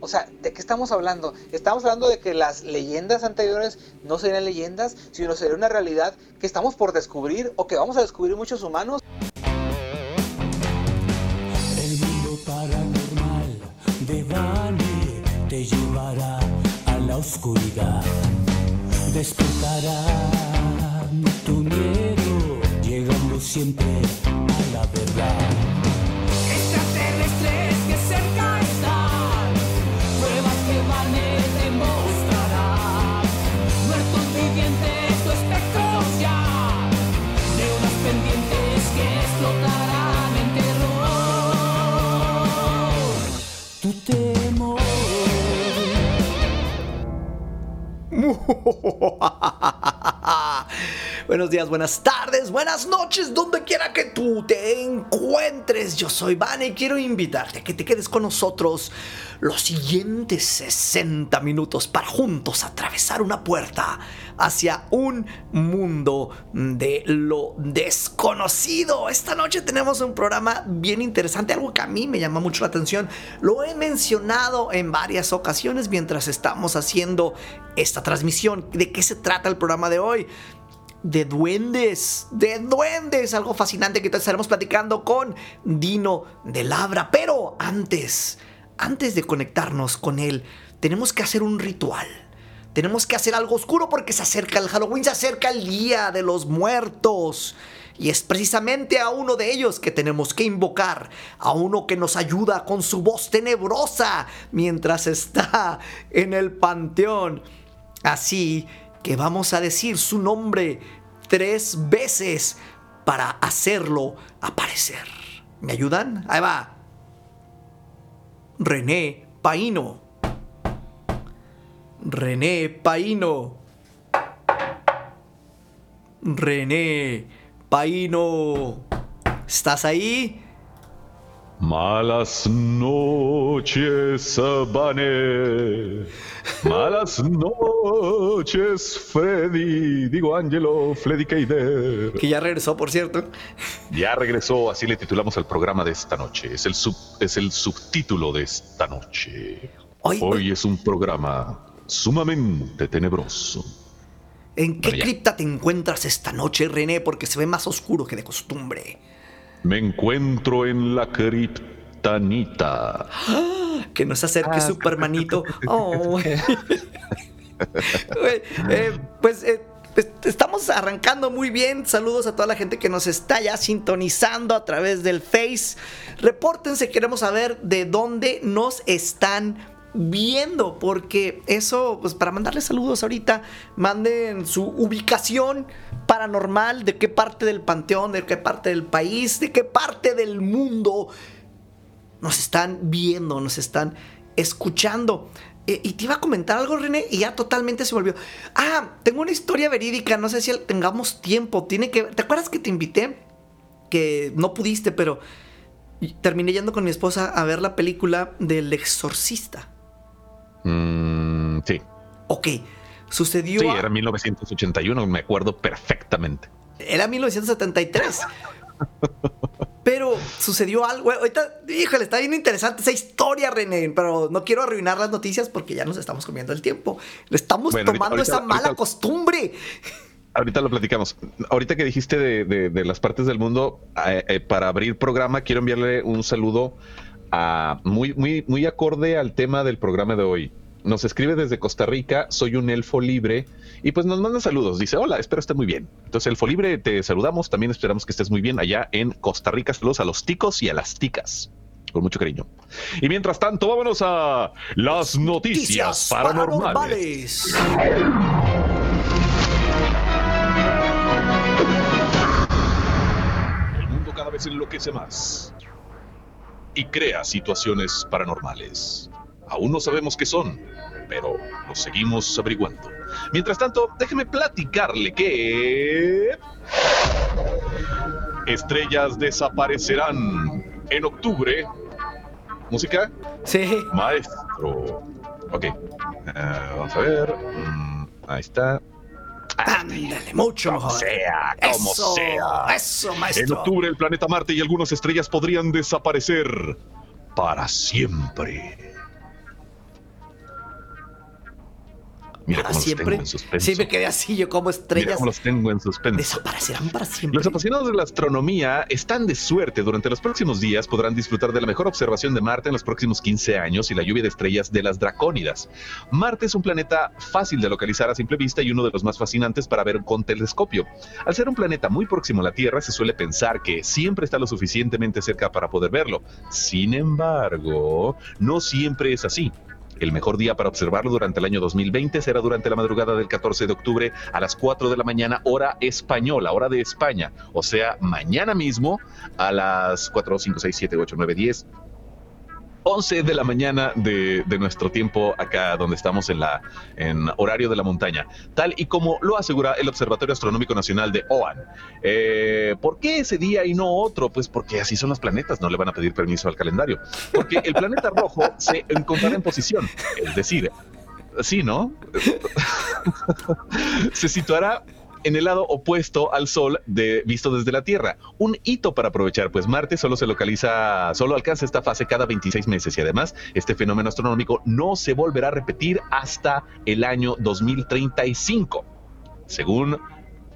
O sea, ¿de qué estamos hablando? Estamos hablando de que las leyendas anteriores no serían leyendas, sino sería una realidad que estamos por descubrir o que vamos a descubrir muchos humanos. El mundo paranormal de Bani te llevará a la oscuridad. Despertará tu miedo, llegando siempre a la verdad. Buenos días, buenas tardes, buenas noches, donde quiera que tú te encuentres. Yo soy Vane y quiero invitarte a que te quedes con nosotros los siguientes 60 minutos para juntos atravesar una puerta hacia un mundo de lo desconocido. Esta noche tenemos un programa bien interesante, algo que a mí me llama mucho la atención. Lo he mencionado en varias ocasiones mientras estamos haciendo esta transmisión. ¿De qué se trata el programa de hoy? de duendes, de duendes, algo fascinante que estaremos platicando con Dino de Labra. Pero antes, antes de conectarnos con él, tenemos que hacer un ritual. Tenemos que hacer algo oscuro porque se acerca el Halloween, se acerca el Día de los Muertos. Y es precisamente a uno de ellos que tenemos que invocar, a uno que nos ayuda con su voz tenebrosa mientras está en el panteón. Así que vamos a decir su nombre tres veces para hacerlo aparecer. ¿Me ayudan? Ahí va. René Paino. René Paino. René Paino. ¿Estás ahí? Malas noches, Vane. Malas noches, Freddy. Digo, Angelo, Freddy Keider. Que ya regresó, por cierto. Ya regresó, así le titulamos al programa de esta noche. Es el, sub, es el subtítulo de esta noche. Hoy, Hoy es un programa sumamente tenebroso. ¿En qué cripta te encuentras esta noche, René? Porque se ve más oscuro que de costumbre. Me encuentro en la criptanita. Que no se acerque Ah. Supermanito. Oh. Eh, pues eh, pues, estamos arrancando muy bien. Saludos a toda la gente que nos está ya sintonizando a través del Face. Repórtense, queremos saber de dónde nos están viendo. Porque eso, pues para mandarles saludos ahorita, manden su ubicación paranormal, de qué parte del panteón, de qué parte del país, de qué parte del mundo nos están viendo, nos están escuchando. Eh, y te iba a comentar algo, René, y ya totalmente se volvió. Ah, tengo una historia verídica, no sé si tengamos tiempo. Tiene que. ¿Te acuerdas que te invité? Que no pudiste, pero terminé yendo con mi esposa a ver la película del exorcista. Mm, sí, Ok, sucedió. sí, a- era 1981, me acuerdo perfectamente. Era 1973. Pero sucedió algo. Ahorita, híjole, está bien interesante esa historia, René. Pero no quiero arruinar las noticias porque ya nos estamos comiendo el tiempo. Le estamos Bueno, ahorita- tomando esa ahorita- mala ahorita- costumbre. Ahorita lo platicamos. Ahorita que dijiste de, de- de las partes del mundo, eh, eh, para abrir programa, quiero enviarle un saludo a muy, muy, muy acorde al tema del programa de hoy. Nos escribe desde Costa Rica, soy un elfo libre, y pues nos manda saludos. Dice, hola, espero esté muy bien. Entonces, elfo libre, te saludamos. También esperamos que estés muy bien allá en Costa Rica. Saludos a los ticos y a las ticas. Con mucho cariño. Y mientras tanto, vámonos a las noticias, paranormales. El mundo cada vez enloquece más y crea situaciones paranormales. Aún no sabemos qué son, pero lo seguimos averiguando. Mientras tanto, déjeme platicarle que... Estrellas desaparecerán en octubre. ¿Música? Sí. Maestro. Ok. Eh, vamos a ver. Mm, ahí está. Ándale, mucho Como mejor. sea, como eso, sea. Eso, En octubre el planeta Marte y algunas estrellas podrían desaparecer para siempre. Mira para cómo los siempre. tengo en suspenso. Sí, me quedé así, yo como Mira estrellas cómo los tengo en suspenso. desaparecerán para siempre. Los apasionados de la astronomía están de suerte. Durante los próximos días podrán disfrutar de la mejor observación de Marte en los próximos 15 años y la lluvia de estrellas de las dracónidas. Marte es un planeta fácil de localizar a simple vista y uno de los más fascinantes para ver con telescopio. Al ser un planeta muy próximo a la Tierra, se suele pensar que siempre está lo suficientemente cerca para poder verlo. Sin embargo, no siempre es así. El mejor día para observarlo durante el año 2020 será durante la madrugada del 14 de octubre a las 4 de la mañana, hora española, hora de España. O sea, mañana mismo a las 4, 5, 6, 7, 8, 9, 10, 11 de la mañana de, de nuestro tiempo acá donde estamos en la en horario de la montaña, tal y como lo asegura el Observatorio Astronómico Nacional de OAN. Eh, ¿Por qué ese día y no otro? Pues porque así son los planetas, no le van a pedir permiso al calendario. Porque el planeta rojo se encontrará en posición, es decir, sí, ¿no? se situará en el lado opuesto al Sol de, visto desde la Tierra. Un hito para aprovechar, pues Marte solo se localiza, solo alcanza esta fase cada 26 meses y además este fenómeno astronómico no se volverá a repetir hasta el año 2035, según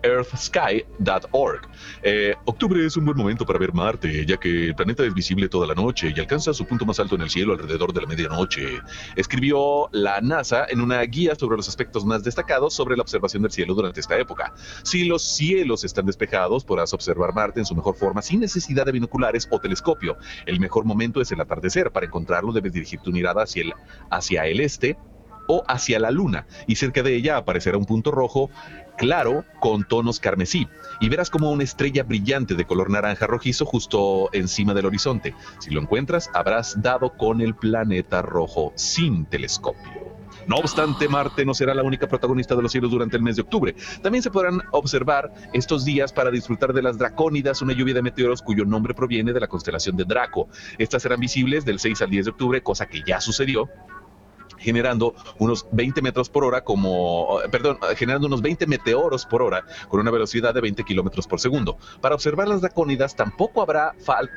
earthsky.org. Eh, octubre es un buen momento para ver Marte, ya que el planeta es visible toda la noche y alcanza su punto más alto en el cielo alrededor de la medianoche. Escribió la NASA en una guía sobre los aspectos más destacados sobre la observación del cielo durante esta época. Si los cielos están despejados, podrás observar Marte en su mejor forma sin necesidad de binoculares o telescopio. El mejor momento es el atardecer. Para encontrarlo debes dirigir tu mirada hacia el, hacia el este o hacia la luna y cerca de ella aparecerá un punto rojo claro con tonos carmesí y verás como una estrella brillante de color naranja rojizo justo encima del horizonte. Si lo encuentras, habrás dado con el planeta rojo sin telescopio. No obstante, Marte no será la única protagonista de los cielos durante el mes de octubre. También se podrán observar estos días para disfrutar de las Dracónidas, una lluvia de meteoros cuyo nombre proviene de la constelación de Draco. Estas serán visibles del 6 al 10 de octubre, cosa que ya sucedió generando unos 20 metros por hora como, perdón, generando unos 20 meteoros por hora con una velocidad de 20 kilómetros por segundo. Para observar las dracónidas tampoco habrá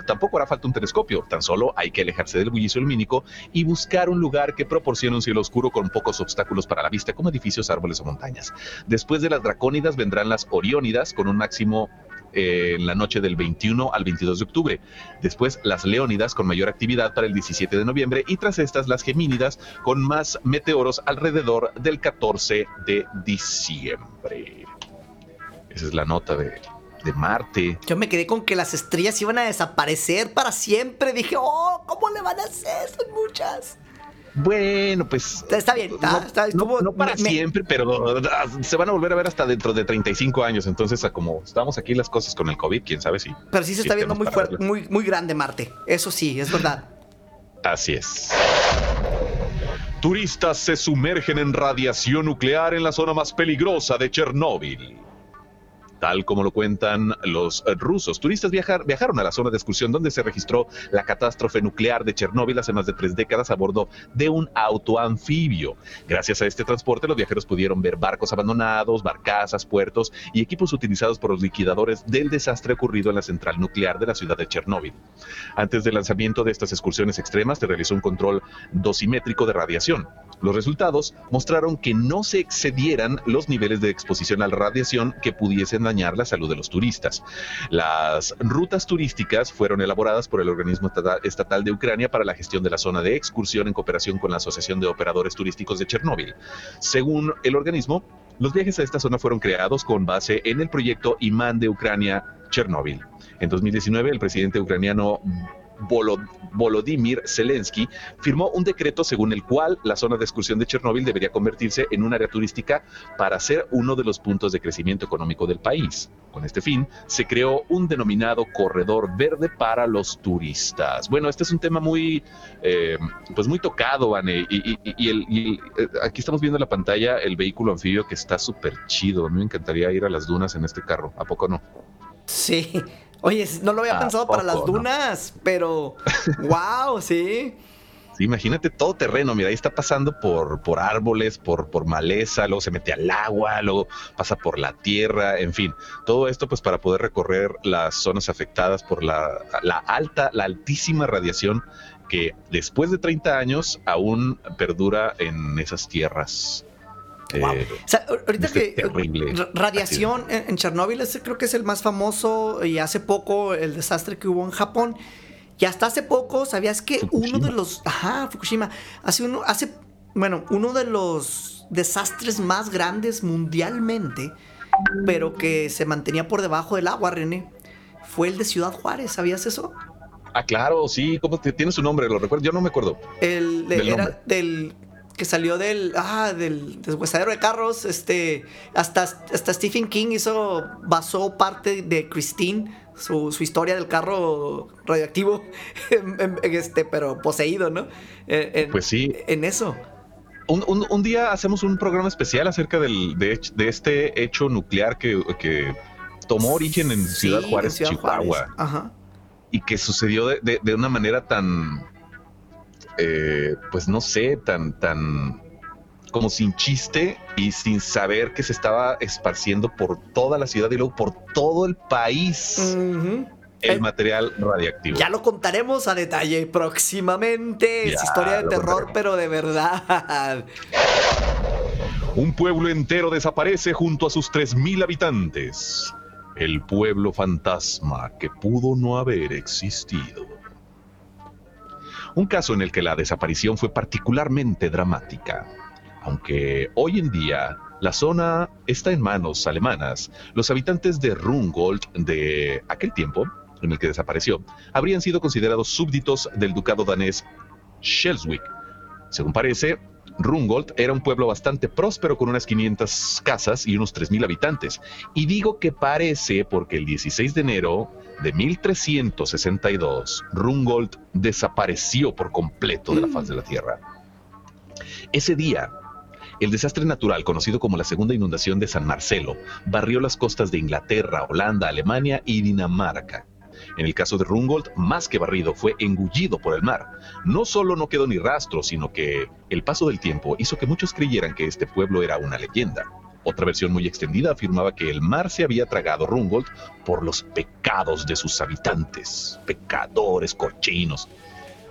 tampoco hará falta un telescopio, tan solo hay que alejarse del bullicio lumínico y buscar un lugar que proporcione un cielo oscuro con pocos obstáculos para la vista, como edificios, árboles o montañas. Después de las dracónidas vendrán las oriónidas con un máximo eh, en la noche del 21 al 22 de octubre. Después las Leónidas con mayor actividad para el 17 de noviembre y tras estas las Gemínidas con más meteoros alrededor del 14 de diciembre. Esa es la nota de, de Marte. Yo me quedé con que las estrellas iban a desaparecer para siempre. Dije, oh, ¿cómo le van a hacer? Son muchas. Bueno, pues. Está bien, está, no, está- no- estuvo- no para me- siempre, pero ah, se van a volver a ver hasta dentro de 35 años. Entonces, a como estamos aquí las cosas con el COVID, quién sabe si. Pero sí se está viendo muy fuerte, muy, muy grande Marte. Eso sí, es verdad. Así es. Turistas se sumergen en radiación nuclear en la zona más peligrosa de Chernóbil. Tal como lo cuentan los eh, rusos, turistas viajar- viajaron a la zona de excursión donde se registró la catástrofe nuclear de Chernóbil hace más de tres décadas a bordo de un auto anfibio. Gracias a este transporte, los viajeros pudieron ver barcos abandonados, barcazas, puertos y equipos utilizados por los liquidadores del desastre ocurrido en la central nuclear de la ciudad de Chernóbil. Antes del lanzamiento de estas excursiones extremas, se realizó un control dosimétrico de radiación. Los resultados mostraron que no se excedieran los niveles de exposición a la radiación que pudiesen dañar la salud de los turistas. Las rutas turísticas fueron elaboradas por el organismo estata- estatal de Ucrania para la gestión de la zona de excursión en cooperación con la Asociación de Operadores Turísticos de Chernóbil. Según el organismo, los viajes a esta zona fueron creados con base en el proyecto Imán de Ucrania Chernóbil. En 2019, el presidente ucraniano Volo- Volodymyr Zelensky firmó un decreto según el cual la zona de excursión de Chernóbil debería convertirse en un área turística para ser uno de los puntos de crecimiento económico del país. Con este fin, se creó un denominado corredor verde para los turistas. Bueno, este es un tema muy, eh, pues muy tocado, Vane, y, el- y eh, aquí estamos viendo en la pantalla el vehículo anfibio que está súper chido. A mí me encantaría ir a las dunas en este carro. ¿A poco no? Sí. Oye, no lo había ¿A pensado para las no? dunas, pero wow, sí. Sí, imagínate todo terreno, mira, ahí está pasando por, por árboles, por, por maleza, luego se mete al agua, luego pasa por la tierra, en fin, todo esto pues para poder recorrer las zonas afectadas por la, la alta, la altísima radiación que después de 30 años aún perdura en esas tierras. Wow. Eh, O sea, ahorita este que terrible ra- radiación en, en Chernóbil ese creo que es el más famoso y hace poco el desastre que hubo en Japón. Y hasta hace poco, ¿sabías que Fukushima. uno de los ajá, Fukushima, hace uno hace bueno, uno de los desastres más grandes mundialmente, pero que se mantenía por debajo del agua, René, fue el de Ciudad Juárez, ¿sabías eso? Ah, claro, sí, ¿cómo te, tiene su nombre? Lo recuerdo, yo no me acuerdo. El Del era nombre. del que salió del ah del deshuesadero de carros, este hasta hasta Stephen King hizo basó parte de Christine su, su historia del carro radioactivo en- en- en este pero poseído, ¿no? En, en- Pues sí. en eso. Un, un- un día hacemos un programa especial acerca del, de, de este hecho nuclear que, que tomó origen en Sí, Ciudad Juárez, en Ciudad Chihuahua, Juárez. Ajá. y que sucedió de, de- de una manera tan, eh, pues no sé, tan, tan como sin chiste y sin saber que se estaba esparciendo por toda la ciudad y luego por todo el país el Eh, material radiactivo. Ya lo contaremos a detalle próximamente. es historia de terror, contaremos. pero de verdad. Un pueblo entero desaparece junto a sus 3.000 habitantes. El pueblo fantasma que pudo no haber existido. Un caso en el que la desaparición fue particularmente dramática. Aunque hoy en día la zona está en manos alemanas, los habitantes de Rungold de aquel tiempo, en el que desapareció, habrían sido considerados súbditos del ducado danés Schleswig. Según parece, Rungold era un pueblo bastante próspero con unas 500 casas y unos 3.000 habitantes. Y digo que parece porque el 16 de enero de 1362, Rungold desapareció por completo de la faz de la tierra. Ese día, el desastre natural, conocido como la segunda inundación de San Marcelo, barrió las costas de Inglaterra, Holanda, Alemania y Dinamarca. En el caso de Rungold, más que barrido, fue engullido por el mar. No solo no quedó ni rastro, sino que el paso del tiempo hizo que muchos creyeran que este pueblo era una leyenda. Otra versión muy extendida afirmaba que el mar se había tragado Rungold por los pecados de sus habitantes, pecadores cochinos.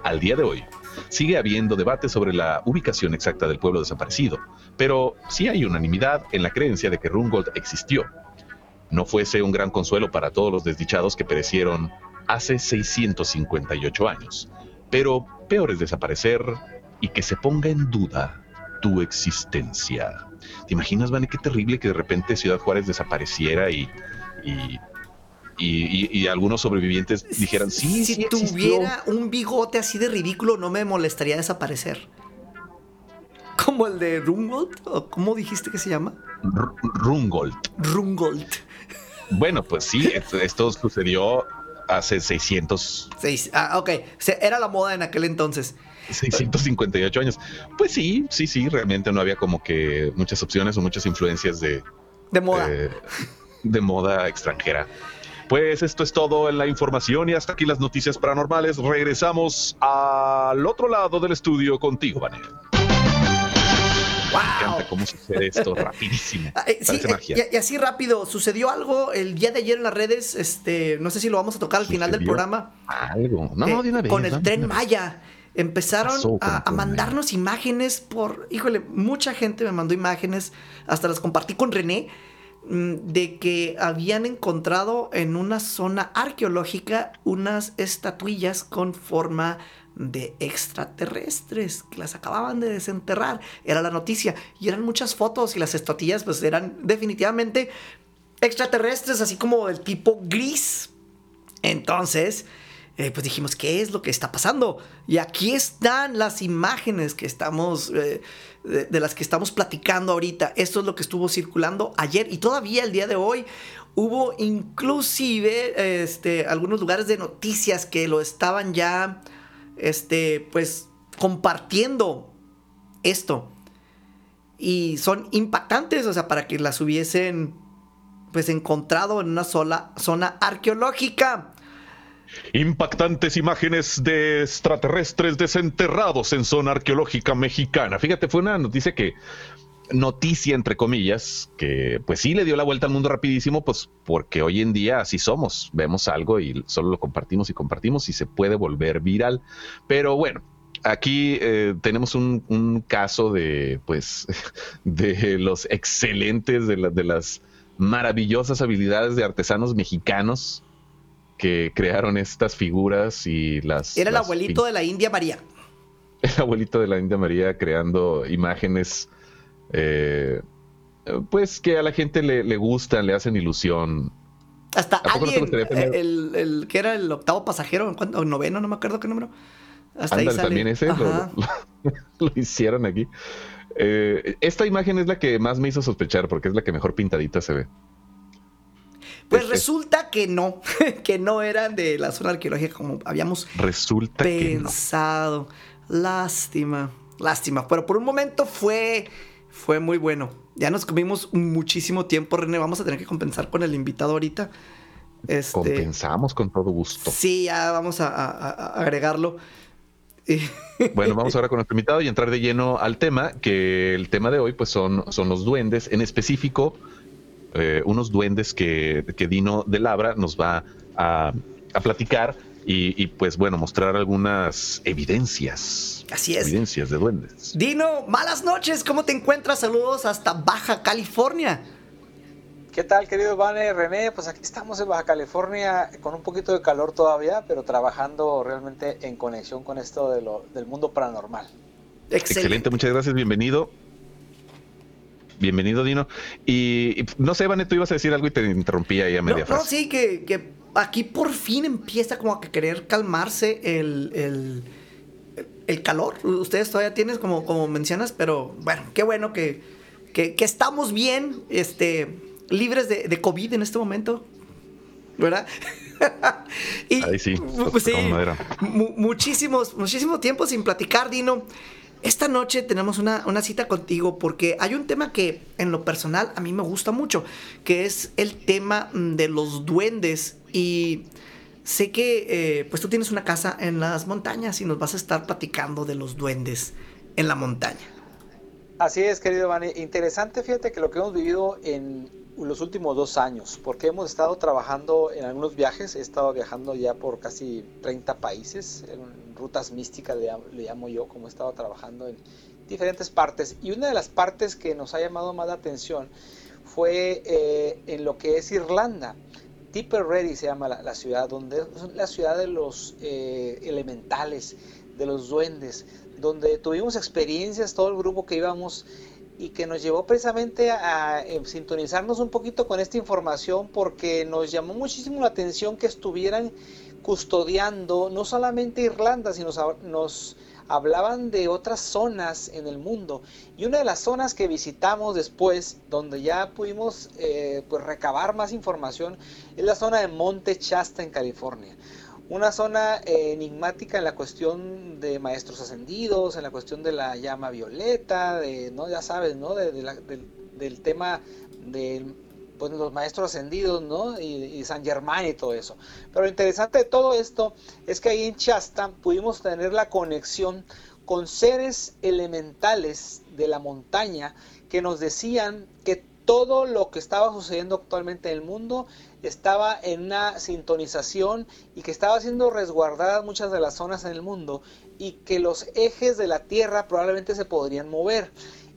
Al día de hoy, sigue habiendo debate sobre la ubicación exacta del pueblo desaparecido, pero sí hay unanimidad en la creencia de que Rungold existió. No fuese un gran consuelo para todos los desdichados que perecieron hace 658 años, pero peor es desaparecer y que se ponga en duda tu existencia. ¿Te imaginas, Vane, qué terrible que de repente Ciudad Juárez desapareciera y, y, y- y- y algunos sobrevivientes dijeran, sí, si sí existió"? tuviera un bigote así de ridículo, no me molestaría desaparecer. Como el de Rungold, o ¿cómo dijiste que se llama? R- Rungold. Rungold. Bueno, pues sí, esto, sucedió hace 600, Seis. Ah, ok. Era la moda en aquel entonces. 658 años. Pues sí, sí, sí, realmente no había como que muchas opciones o muchas influencias de, De moda. eh, de moda extranjera. Pues esto es todo en la información y hasta aquí las noticias paranormales. Regresamos al otro lado del estudio contigo, Vanel. Me encanta cómo sucede esto rapidísimo. Eh, sí, y, y así rápido, sucedió algo el día de ayer en las redes, este, no sé si lo vamos a tocar al final del programa. Algo. No, eh, de una vez. con el tren vez. Empezaron a, mandarnos imágenes por, híjole, mucha gente me mandó imágenes, hasta las compartí con René, mm, de que habían encontrado en una zona arqueológica unas estatuillas con forma de extraterrestres que las acababan de desenterrar. Era la noticia y eran muchas fotos y las estatuillas pues eran definitivamente extraterrestres, así como del tipo gris. Entonces, eh, pues dijimos, ¿qué es lo que está pasando? Y aquí están las imágenes que estamos, eh, de, las que estamos platicando ahorita. Esto es lo que estuvo circulando ayer y todavía el día de hoy. Hubo inclusive este, algunos lugares de noticias que lo estaban ya, este, pues, compartiendo esto. Y son impactantes, o sea, para que las hubiesen, pues, encontrado en una sola zona arqueológica. Impactantes imágenes de extraterrestres desenterrados en zona arqueológica mexicana. Fíjate, fue una noticia que, noticia entre comillas, que pues sí le dio la vuelta al mundo rapidísimo, pues porque hoy en día así somos. Vemos algo y solo lo compartimos y compartimos y se puede volver viral. Pero bueno, aquí eh, tenemos un, caso de, pues, de los excelentes, de las maravillosas habilidades de artesanos mexicanos que crearon estas figuras y las... Era el las abuelito de la India María. El abuelito de la India María creando imágenes, eh, pues que a la gente le, le gustan, le hacen ilusión. Hasta ¿A poco no alguien, tener- el, el que era el octavo pasajero, o noveno, no me acuerdo qué número. Hasta ahí sale. también ese lo, Ajá. lo- lo hicieron aquí. Eh, esta imagen es la que más me hizo sospechar porque es la que mejor pintadita se ve. Pues es- resulta que no, que no eran de la zona arqueológica como habíamos Resulta que no. pensado. Lástima, lástima. Pero por un momento fue, fue muy bueno. Ya nos comimos muchísimo tiempo, René. Vamos a tener que compensar con el invitado ahorita. Este, Compensamos con todo gusto. sí, ya vamos a, a- a- a agregarlo. Bueno, vamos ahora con nuestro invitado y entrar de lleno al tema, que el tema de hoy pues son, son los duendes, en específico eh, unos duendes que, que Dino de Labra nos va a, a platicar y, y, pues bueno, mostrar algunas evidencias. Así es. Evidencias de duendes. Dino, malas noches. ¿Cómo te encuentras? Saludos hasta Baja California. ¿Qué tal, querido Vane, René? Pues aquí estamos en Baja California con un poquito de calor todavía, pero trabajando realmente en conexión con esto de lo, del mundo paranormal. Excelente. Excelente, muchas gracias, bienvenido. Bienvenido, Dino. Y, y, no sé, Vane, tú ibas a decir algo y te interrumpí ahí a No, media no, frase. sí, que, que aquí por fin empieza como a que querer calmarse el, el, el calor. Ustedes todavía tienen, como, como mencionas, pero bueno, qué bueno que, que, que estamos bien, este, libres de, de COVID en este momento. ¿Verdad? y, Ahí sí, pues sí, muchísimos, muchísimo tiempo sin platicar, Dino. Esta noche tenemos una, una cita contigo porque hay un tema que en lo personal a mí me gusta mucho, que es el tema mm, de los duendes y sé que eh, pues tú tienes una casa en las montañas y nos vas a estar platicando de los duendes en la montaña. Así es, querido Vane. Interesante, fíjate que lo que hemos vivido en los últimos dos años, porque hemos estado trabajando en algunos viajes, he estado viajando ya por casi 30 países, rutas místicas le, llam- le llamo yo, como he estado trabajando en diferentes partes. Y una de las partes que nos ha llamado más la atención fue eh, en lo que es Irlanda. Tipperary se llama la, la ciudad, donde es la ciudad de los eh, elementales, de los duendes, donde tuvimos experiencias, todo el grupo que íbamos, y que nos llevó precisamente a, a, eh, sintonizarnos un poquito con esta información porque nos llamó muchísimo la atención que estuvieran custodiando no solamente Irlanda, sino nos, hablaban de otras zonas en el mundo. Y una de las zonas que visitamos después, donde ya pudimos eh, pues recabar más información, es la zona de Monte Shasta en California una zona eh, enigmática en la cuestión de maestros ascendidos, en la cuestión de la llama violeta, de, ¿no? ya sabes, ¿no? Del, del tema de pues, los maestros ascendidos, ¿no? Y, San Germán y todo eso. Pero lo interesante de todo esto es que ahí en Shasta pudimos tener la conexión con seres elementales de la montaña que nos decían que todo lo que estaba sucediendo actualmente en el mundo estaba en una sintonización y que estaba siendo resguardadas muchas de las zonas en el mundo y que los ejes de la Tierra probablemente se podrían mover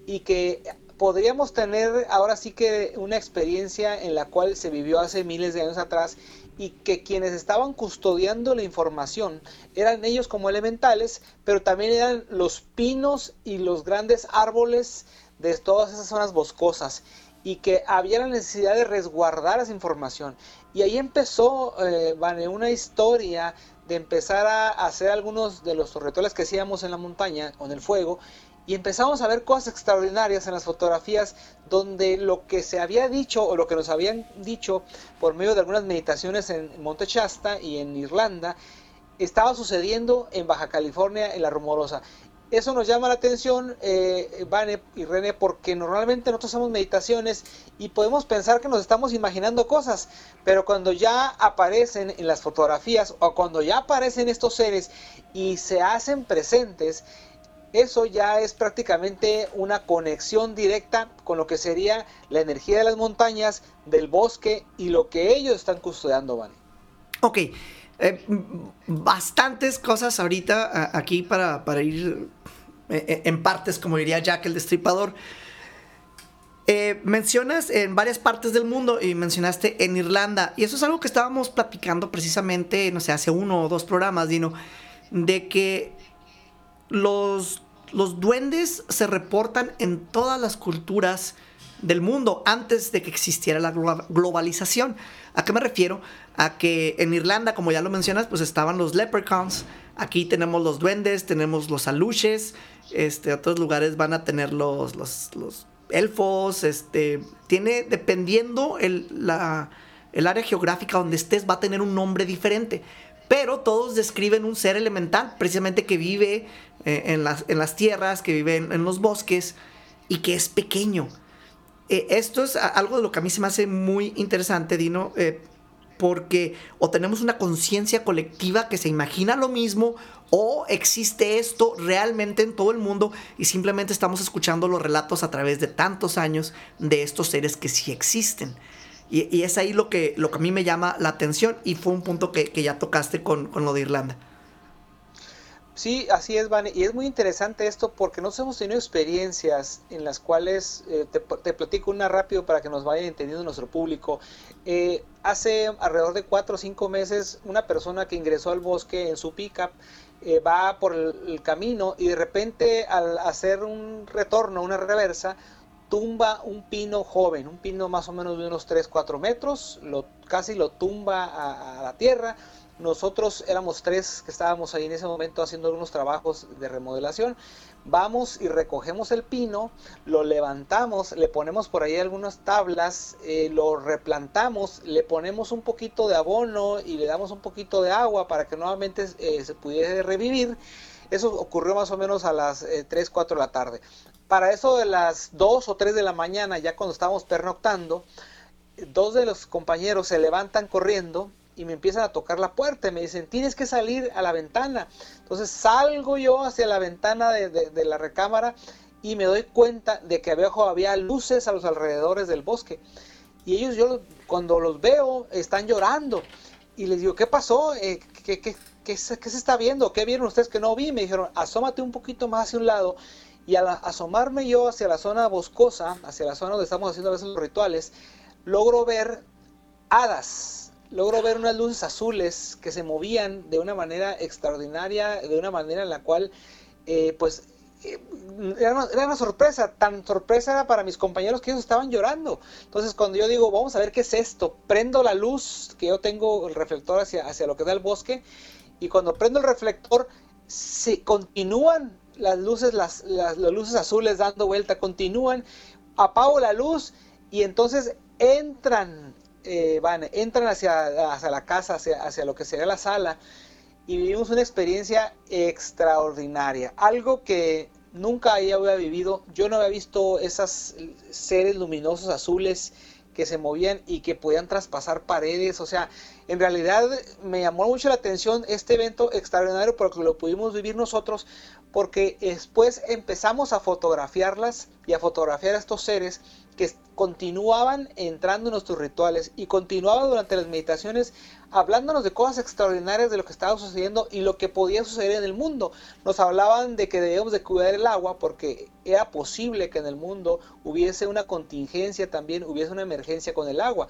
y que podríamos tener ahora sí que una experiencia en la cual se vivió hace miles de años atrás y que quienes estaban custodiando la información eran ellos como elementales, pero también eran los pinos y los grandes árboles de todas esas zonas boscosas y que había la necesidad de resguardar esa información. Y ahí empezó, eh, Vane, una historia de empezar a hacer algunos de los rituales que hacíamos en la montaña con el fuego y empezamos a ver cosas extraordinarias en las fotografías donde lo que se había dicho o lo que nos habían dicho por medio de algunas meditaciones en Monte Shasta y en Irlanda estaba sucediendo en Baja California en la Rumorosa. Eso nos llama la atención, eh, Vane y René, porque normalmente nosotros hacemos meditaciones y podemos pensar que nos estamos imaginando cosas, pero cuando ya aparecen en las fotografías o cuando ya aparecen estos seres y se hacen presentes, eso ya es prácticamente una conexión directa con lo que sería la energía de las montañas, del bosque y lo que ellos están custodiando, Vane. Ok, Eh, bastantes cosas ahorita aquí para, para ir eh, eh, en partes, como diría Jack el Destripador. mencionas en varias partes del mundo y mencionaste en Irlanda. Y eso es algo que estábamos platicando precisamente, no sé, hace uno o dos programas, Dino, de que los, los duendes se reportan en todas las culturas del mundo antes de que existiera la globalización. ¿A qué me refiero? A que en Irlanda, como ya lo mencionas, pues estaban los leprechauns. Aquí tenemos los duendes, tenemos los aluches. Este, otros lugares van a tener los, los, elfos. Este, tiene, dependiendo el, la, el área geográfica donde estés, va a tener un nombre diferente. Pero todos describen un ser elemental, precisamente que vive eh, en, las, en, las, tierras, que vive en los bosques y que es pequeño. Eh, esto es algo de lo que a mí se me hace muy interesante, Dino, eh, porque o tenemos una conciencia colectiva que se imagina lo mismo o existe esto realmente en todo el mundo y simplemente estamos escuchando los relatos a través de tantos años de estos seres que sí existen. Y, es ahí lo que, lo que a mí me llama la atención y fue un punto que, ya tocaste con, con lo de Irlanda. Sí, así es, Vane. Y es muy interesante esto porque nos hemos tenido experiencias en las cuales, eh, te, platico una rápido para que nos vaya entendiendo nuestro público. Eh, hace alrededor de cuatro o cinco meses, una persona que ingresó al bosque en su pickup eh, va por el, camino y de repente al hacer un retorno, una reversa, tumba un pino joven, un pino más o menos de unos 3, 4 metros, lo, casi lo tumba a la tierra nosotros éramos tres que estábamos ahí en ese momento haciendo algunos trabajos de remodelación. Vamos y recogemos el pino, lo levantamos, le ponemos por ahí algunas tablas, eh, lo replantamos, le ponemos un poquito de abono y le damos un poquito de agua para que nuevamente eh, se pudiese revivir. Eso ocurrió más o menos a las 3, eh, 4 de la tarde. Para eso de las 2 o 3 de la mañana, ya cuando estábamos pernoctando, dos de los compañeros se levantan corriendo y me empiezan a tocar la puerta y me dicen, tienes que salir a la ventana. Entonces salgo yo hacia la ventana de, la recámara y me doy cuenta de que abajo había luces a los alrededores del bosque. Y ellos, yo cuando los veo, están llorando. Y les digo, ¿qué pasó? Eh, ¿qué, qué, qué, se, está viendo? ¿Qué vieron ustedes que no vi? Me dijeron, asómate un poquito más hacia un lado. Y al asomarme yo hacia la zona boscosa, hacia la zona donde estamos haciendo a veces los rituales, logro ver hadas logro ver unas luces azules que se movían de una manera extraordinaria, de una manera en la cual, eh, pues, eh, era, una, sorpresa, tan sorpresa era para mis compañeros que ellos estaban llorando. Entonces, cuando yo digo, vamos a ver qué es esto, prendo la luz, que yo tengo el reflector hacia, hacia lo que da el bosque, y cuando prendo el reflector, se continúan las luces, las, las luces azules dando vuelta, continúan, apago la luz y entonces entran eh, van, entran hacia, hacia la casa, hacia, hacia, lo que sería la sala, y vivimos una experiencia extraordinaria. Algo que nunca había vivido. Yo no había visto esos seres luminosos azules que se movían y que podían traspasar paredes. O sea, en realidad me llamó mucho la atención este evento extraordinario porque lo pudimos vivir nosotros, porque después empezamos a fotografiarlas y a fotografiar a estos seres que continuaban entrando en nuestros rituales y continuaban durante las meditaciones hablándonos de cosas extraordinarias de lo que estaba sucediendo y lo que podía suceder en el mundo. Nos hablaban de que debíamos de cuidar el agua porque era posible que en el mundo hubiese una contingencia también, hubiese una emergencia con el agua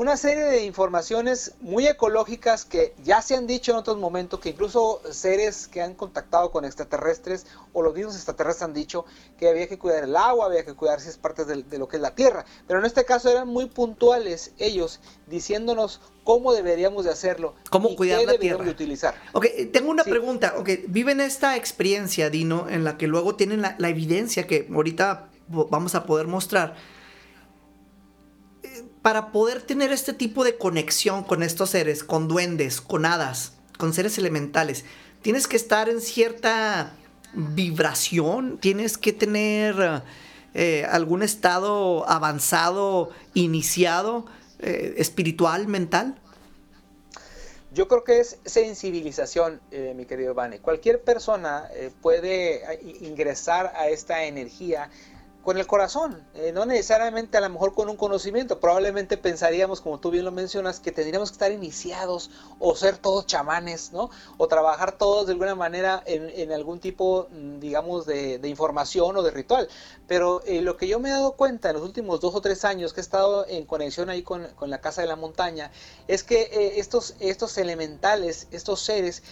una serie de informaciones muy ecológicas que ya se han dicho en otros momentos, que incluso seres que han contactado con extraterrestres o los mismos extraterrestres han dicho que había que cuidar el agua, había que cuidar si es parte de, lo que es la Tierra. Pero en este caso eran muy puntuales ellos diciéndonos cómo deberíamos de hacerlo. Cómo cuidar la Tierra. De utilizar. Ok, tengo una pregunta. Ok, viven esta experiencia, Dino, en la que luego tienen la evidencia que ahorita vamos a poder mostrar para poder tener este tipo de conexión con estos seres, con duendes, con hadas, con seres elementales, tienes que estar en cierta vibración, tienes que tener eh, algún estado avanzado, iniciado, eh, espiritual, mental. Yo creo que es sensibilización, eh, mi querido Vane. Cualquier persona puede ingresar a esta energía con el corazón, eh, no necesariamente a lo mejor con un conocimiento, probablemente pensaríamos, como tú bien lo mencionas, que tendríamos que estar iniciados o ser todos chamanes, ¿no? O trabajar todos de alguna manera en, algún tipo, mm, digamos, de, información o de ritual. Pero eh, lo que yo me he dado cuenta en los últimos dos o tres años que he estado en conexión ahí con, la Casa de la Montaña, es que eh, estos, estos elementales, estos seres,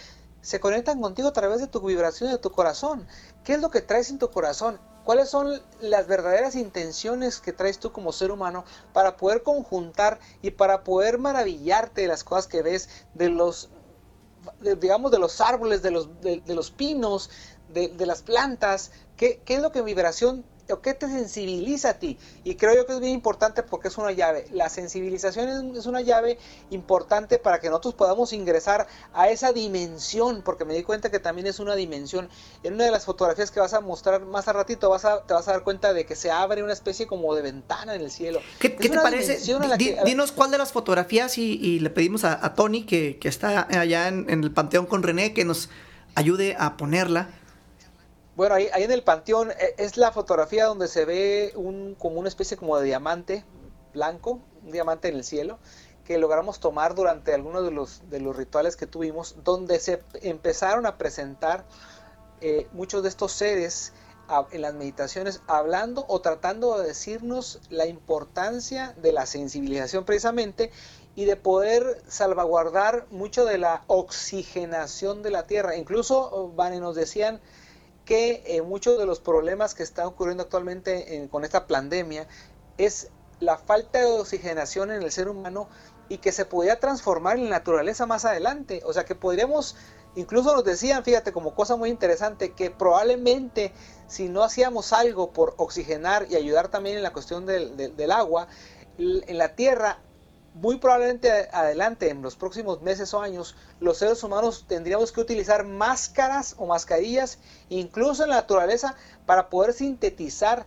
se conectan contigo a través de tu vibración, de tu corazón. ¿Qué es lo que traes en tu corazón? ¿Cuáles son las verdaderas intenciones que traes tú como ser humano para poder conjuntar y para poder maravillarte de las cosas que ves, de los, digamos, de los árboles, de los, de, los pinos, de, de, las plantas? ¿Qué, ¿Qué es lo que vibración o qué te sensibiliza a ti. Y creo yo que es bien importante porque es una llave. La sensibilización es, una llave importante para que nosotros podamos ingresar a esa dimensión, porque me di cuenta que también es una dimensión. En una de las fotografías que vas a mostrar más a ratito vas a, te vas a dar cuenta de que se abre una especie como de ventana en el cielo. ¿Qué, te parece? dinos cuál de las fotografías y, le pedimos a, Tony, que, está allá en el Panteón con René, que nos ayude a ponerla. Bueno, ahí, en el panteón eh, es la fotografía donde se ve un, como una especie como de diamante blanco, un diamante en el cielo, que logramos tomar durante algunos de los, de los rituales que tuvimos, donde se empezaron a presentar eh, muchos de estos seres en las meditaciones hablando o tratando de decirnos la importancia de la sensibilización precisamente y de poder salvaguardar mucho de la oxigenación de la tierra. Incluso, Vane, nos decían que eh, muchos de los problemas que están ocurriendo actualmente con esta pandemia es la falta de oxigenación en el ser humano y que se podría transformar en la naturaleza más adelante. O sea que podríamos, incluso nos decían, fíjate, como cosa muy interesante, que probablemente si no hacíamos algo por oxigenar y ayudar también en la cuestión del agua, en la tierra muy probablemente adelante, en los próximos meses o años, los seres humanos tendríamos que utilizar máscaras o mascarillas, incluso en la naturaleza, para poder sintetizar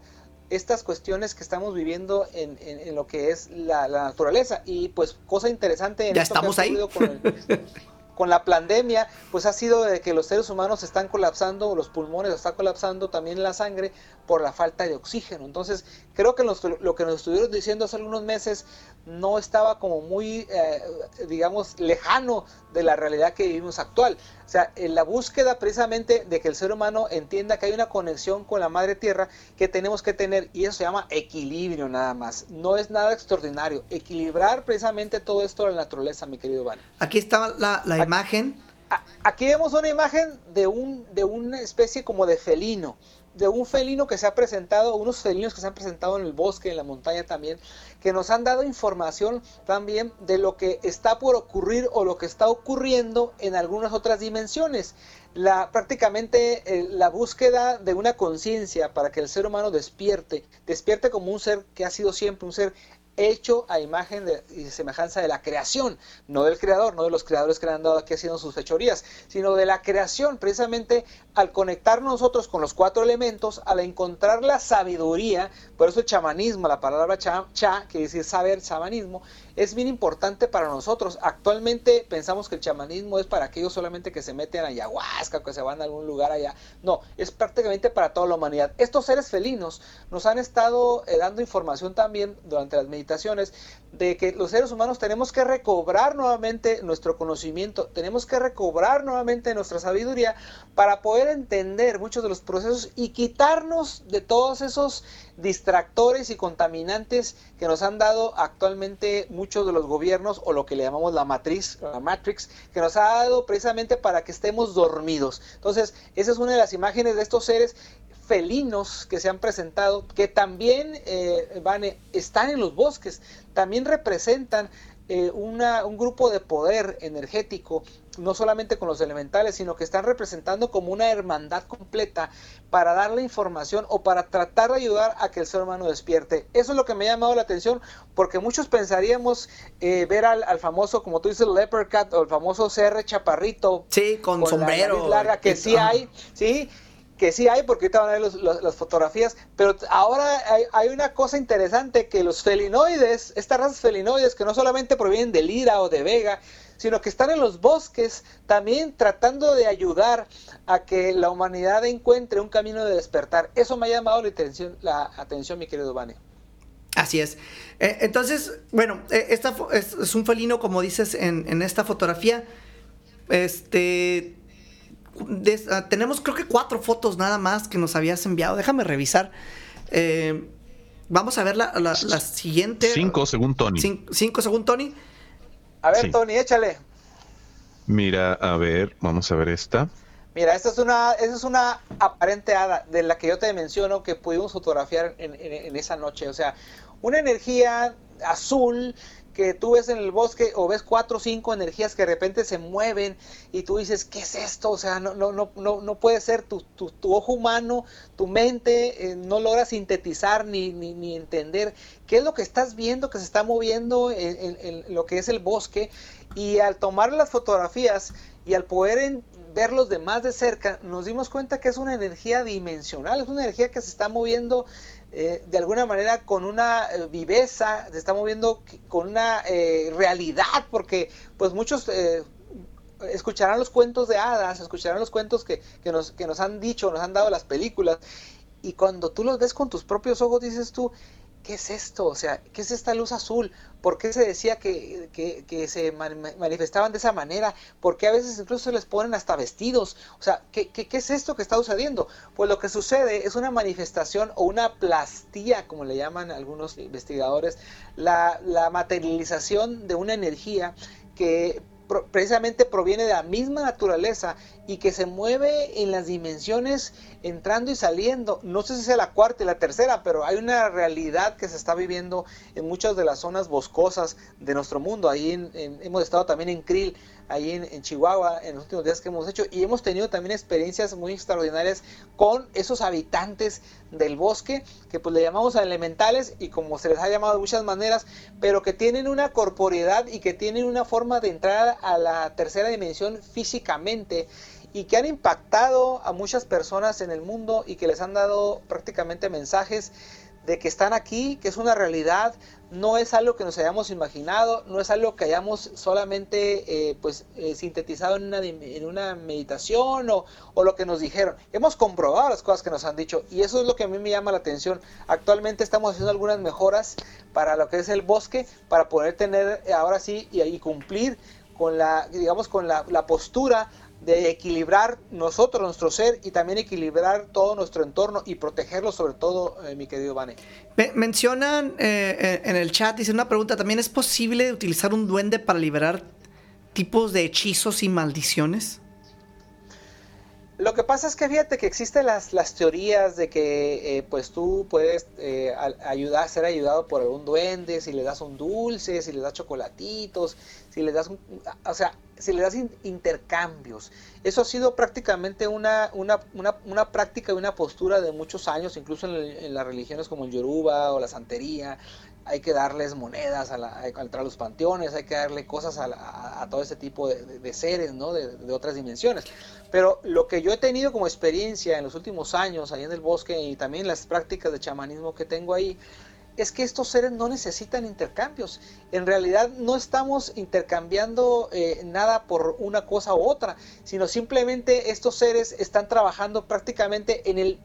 estas cuestiones que estamos viviendo en, lo que es la, naturaleza. Y pues cosa interesante en ya estamos ahí. Con con la pandemia, pues ha sido de que los seres humanos están colapsando, los pulmones están colapsando, también la sangre por la falta de oxígeno. Entonces, creo que lo que nos estuvieron diciendo hace algunos meses no estaba como muy, eh, digamos, lejano de la realidad que vivimos actual. O sea, en la búsqueda precisamente de que el ser humano entienda que hay una conexión con la madre tierra que tenemos que tener y eso se llama equilibrio nada más. No es nada extraordinario. Equilibrar precisamente todo esto de la naturaleza, mi querido Van. Aquí está la, la imagen. Aquí vemos una imagen de, un, de una especie como de felino de un felino que se ha presentado, unos felinos que se han presentado en el bosque, en la montaña también, que nos han dado información también de lo que está por ocurrir o lo que está ocurriendo en algunas otras dimensiones. La, prácticamente eh, la búsqueda de una conciencia para que el ser humano despierte, despierte como un ser que ha sido siempre un ser hecho a imagen y semejanza de la creación, no del creador, no de los creadores que le han dado aquí haciendo sus fechorías, sino de la creación, precisamente al conectar nosotros con los cuatro elementos, al encontrar la sabiduría, por eso el chamanismo, la palabra cha, cha que decir saber, chamanismo, es bien importante para nosotros. Actualmente pensamos que el chamanismo es para aquellos solamente que se meten a ayahuasca, que se van a algún lugar allá. No, es prácticamente para toda la humanidad. Estos seres felinos nos han estado eh, dando información también durante las meditaciones de que los seres humanos tenemos que recobrar nuevamente nuestro conocimiento, tenemos que recobrar nuevamente nuestra sabiduría para poder entender muchos de los procesos y quitarnos de todos esos distractores y contaminantes que nos han dado actualmente muchos de los gobiernos o lo que le llamamos la matriz, la matrix, que nos ha dado precisamente para que estemos dormidos. Entonces, esa es una de las imágenes de estos seres felinos que se han presentado, que también eh, van, están en los bosques, también representan eh, un grupo de poder energético, no solamente con los elementales, sino que están representando como una hermandad completa para dar la información o para tratar de ayudar a que el ser humano despierte. Eso es lo que me ha llamado la atención, porque muchos pensaríamos eh, ver al, famoso, como tú dices, Leopard Cat o el famoso CR Chaparrito. Sí, con, sombrero. larga, que sí hay, sí que sí hay, porque ahorita van a ver las fotografías, pero ahora hay, una cosa interesante, que los felinoides, estas razas felinoides, que no solamente provienen de Lira o de Vega, sino que están en los bosques también tratando de ayudar a que la humanidad encuentre un camino de despertar. Eso me ha llamado la atención, la atención mi querido Vane. Así es. Eh, entonces, bueno, eh, esta es, un felino, como dices en esta fotografía. Este. Des- tenemos creo que cuatro fotos nada más que nos habías enviado. Déjame revisar. Eh, vamos a ver la, la- la siguiente. Cinco, según Tony. Cin- cinco según Tony. A ver, Sí. Tony, échale. Mira, a ver, vamos a ver esta. Mira, esta es una, esta es una aparente hada de la que yo te menciono que pudimos fotografiar en, en- en esa noche. O sea, una energía azul que tú ves en el bosque o ves cuatro o cinco energías que de repente se mueven y tú dices, ¿qué es esto? O sea, no, no, no, no, puede ser. Tu, tu, tu ojo humano, tu mente eh, no logra sintetizar ni, ni, ni entender qué es lo que estás viendo que se está moviendo en, en- en lo que es el bosque. Y al tomar las fotografías y al poder en- verlos de más de cerca, nos dimos cuenta que es una energía dimensional, es una energía que se está moviendo eh, de alguna manera con una eh, viveza, se está moviendo con una eh, realidad, porque pues muchos eh, escucharán los cuentos de hadas, escucharán los cuentos que, que nos, que nos han dicho, nos han dado las películas, y cuando tú los ves con tus propios ojos dices tú, ¿qué es esto? O sea, ¿qué es esta luz azul? ¿Por qué se decía que, que- se man- manifestaban de esa manera? ¿Por qué a veces incluso se les ponen hasta vestidos? O sea, ¿qué, qué, qué es esto que está sucediendo? Pues lo que sucede es una manifestación o una plastía, como le llaman algunos investigadores, la, la materialización de una energía que precisamente proviene de la misma naturaleza y que se mueve en las dimensiones entrando y saliendo. No sé si sea la cuarta y la tercera, pero hay una realidad que se está viviendo en muchas de las zonas boscosas de nuestro mundo. Ahí en- hemos estado también en Krill, ahí en, Chihuahua, en los últimos días que hemos hecho, y hemos tenido también experiencias muy extraordinarias con esos habitantes del bosque, que pues le llamamos elementales, y como se les ha llamado de muchas maneras, pero que tienen una corporeidad y que tienen una forma de entrar a la tercera dimensión físicamente y que han impactado a muchas personas en el mundo y que les han dado prácticamente mensajes de que están aquí, que es una realidad, no es algo que nos hayamos imaginado, no es algo que hayamos solamente eh, pues eh, sintetizado en una, en una meditación o, o lo que nos dijeron. Hemos comprobado las cosas que nos han dicho y eso es lo que a mí me llama la atención. Actualmente estamos haciendo algunas mejoras para lo que es el bosque, para poder tener eh, ahora sí y, y cumplir con la, digamos, con la, la postura de equilibrar nosotros, nuestro ser, y también equilibrar todo nuestro entorno y protegerlo sobre todo, eh, mi querido Vane. Me- mencionan eh, eh, en el chat, dice una pregunta, ¿también es posible utilizar un duende para liberar tipos de hechizos y maldiciones? Lo que pasa es que fíjate que existen las, las teorías de que eh, pues tú puedes eh, a- ayudar, ser ayudado por algún duende, si le das un dulce, si le das chocolatitos, si le das, o sea, si le das in- intercambios. Eso ha sido prácticamente una, una, una, una práctica y una postura de muchos años, incluso en, el- en las religiones como el yoruba o la santería. Hay que darles monedas a, la, a a los panteones, hay que darle cosas a, la- a todo ese tipo de, de- de seres, ¿no? De, de otras dimensiones. Pero lo que yo he tenido como experiencia en los últimos años ahí en el bosque y también las prácticas de chamanismo que tengo ahí, es que estos seres no necesitan intercambios. En realidad no estamos intercambiando eh, nada por una cosa u otra, sino simplemente estos seres están trabajando prácticamente en el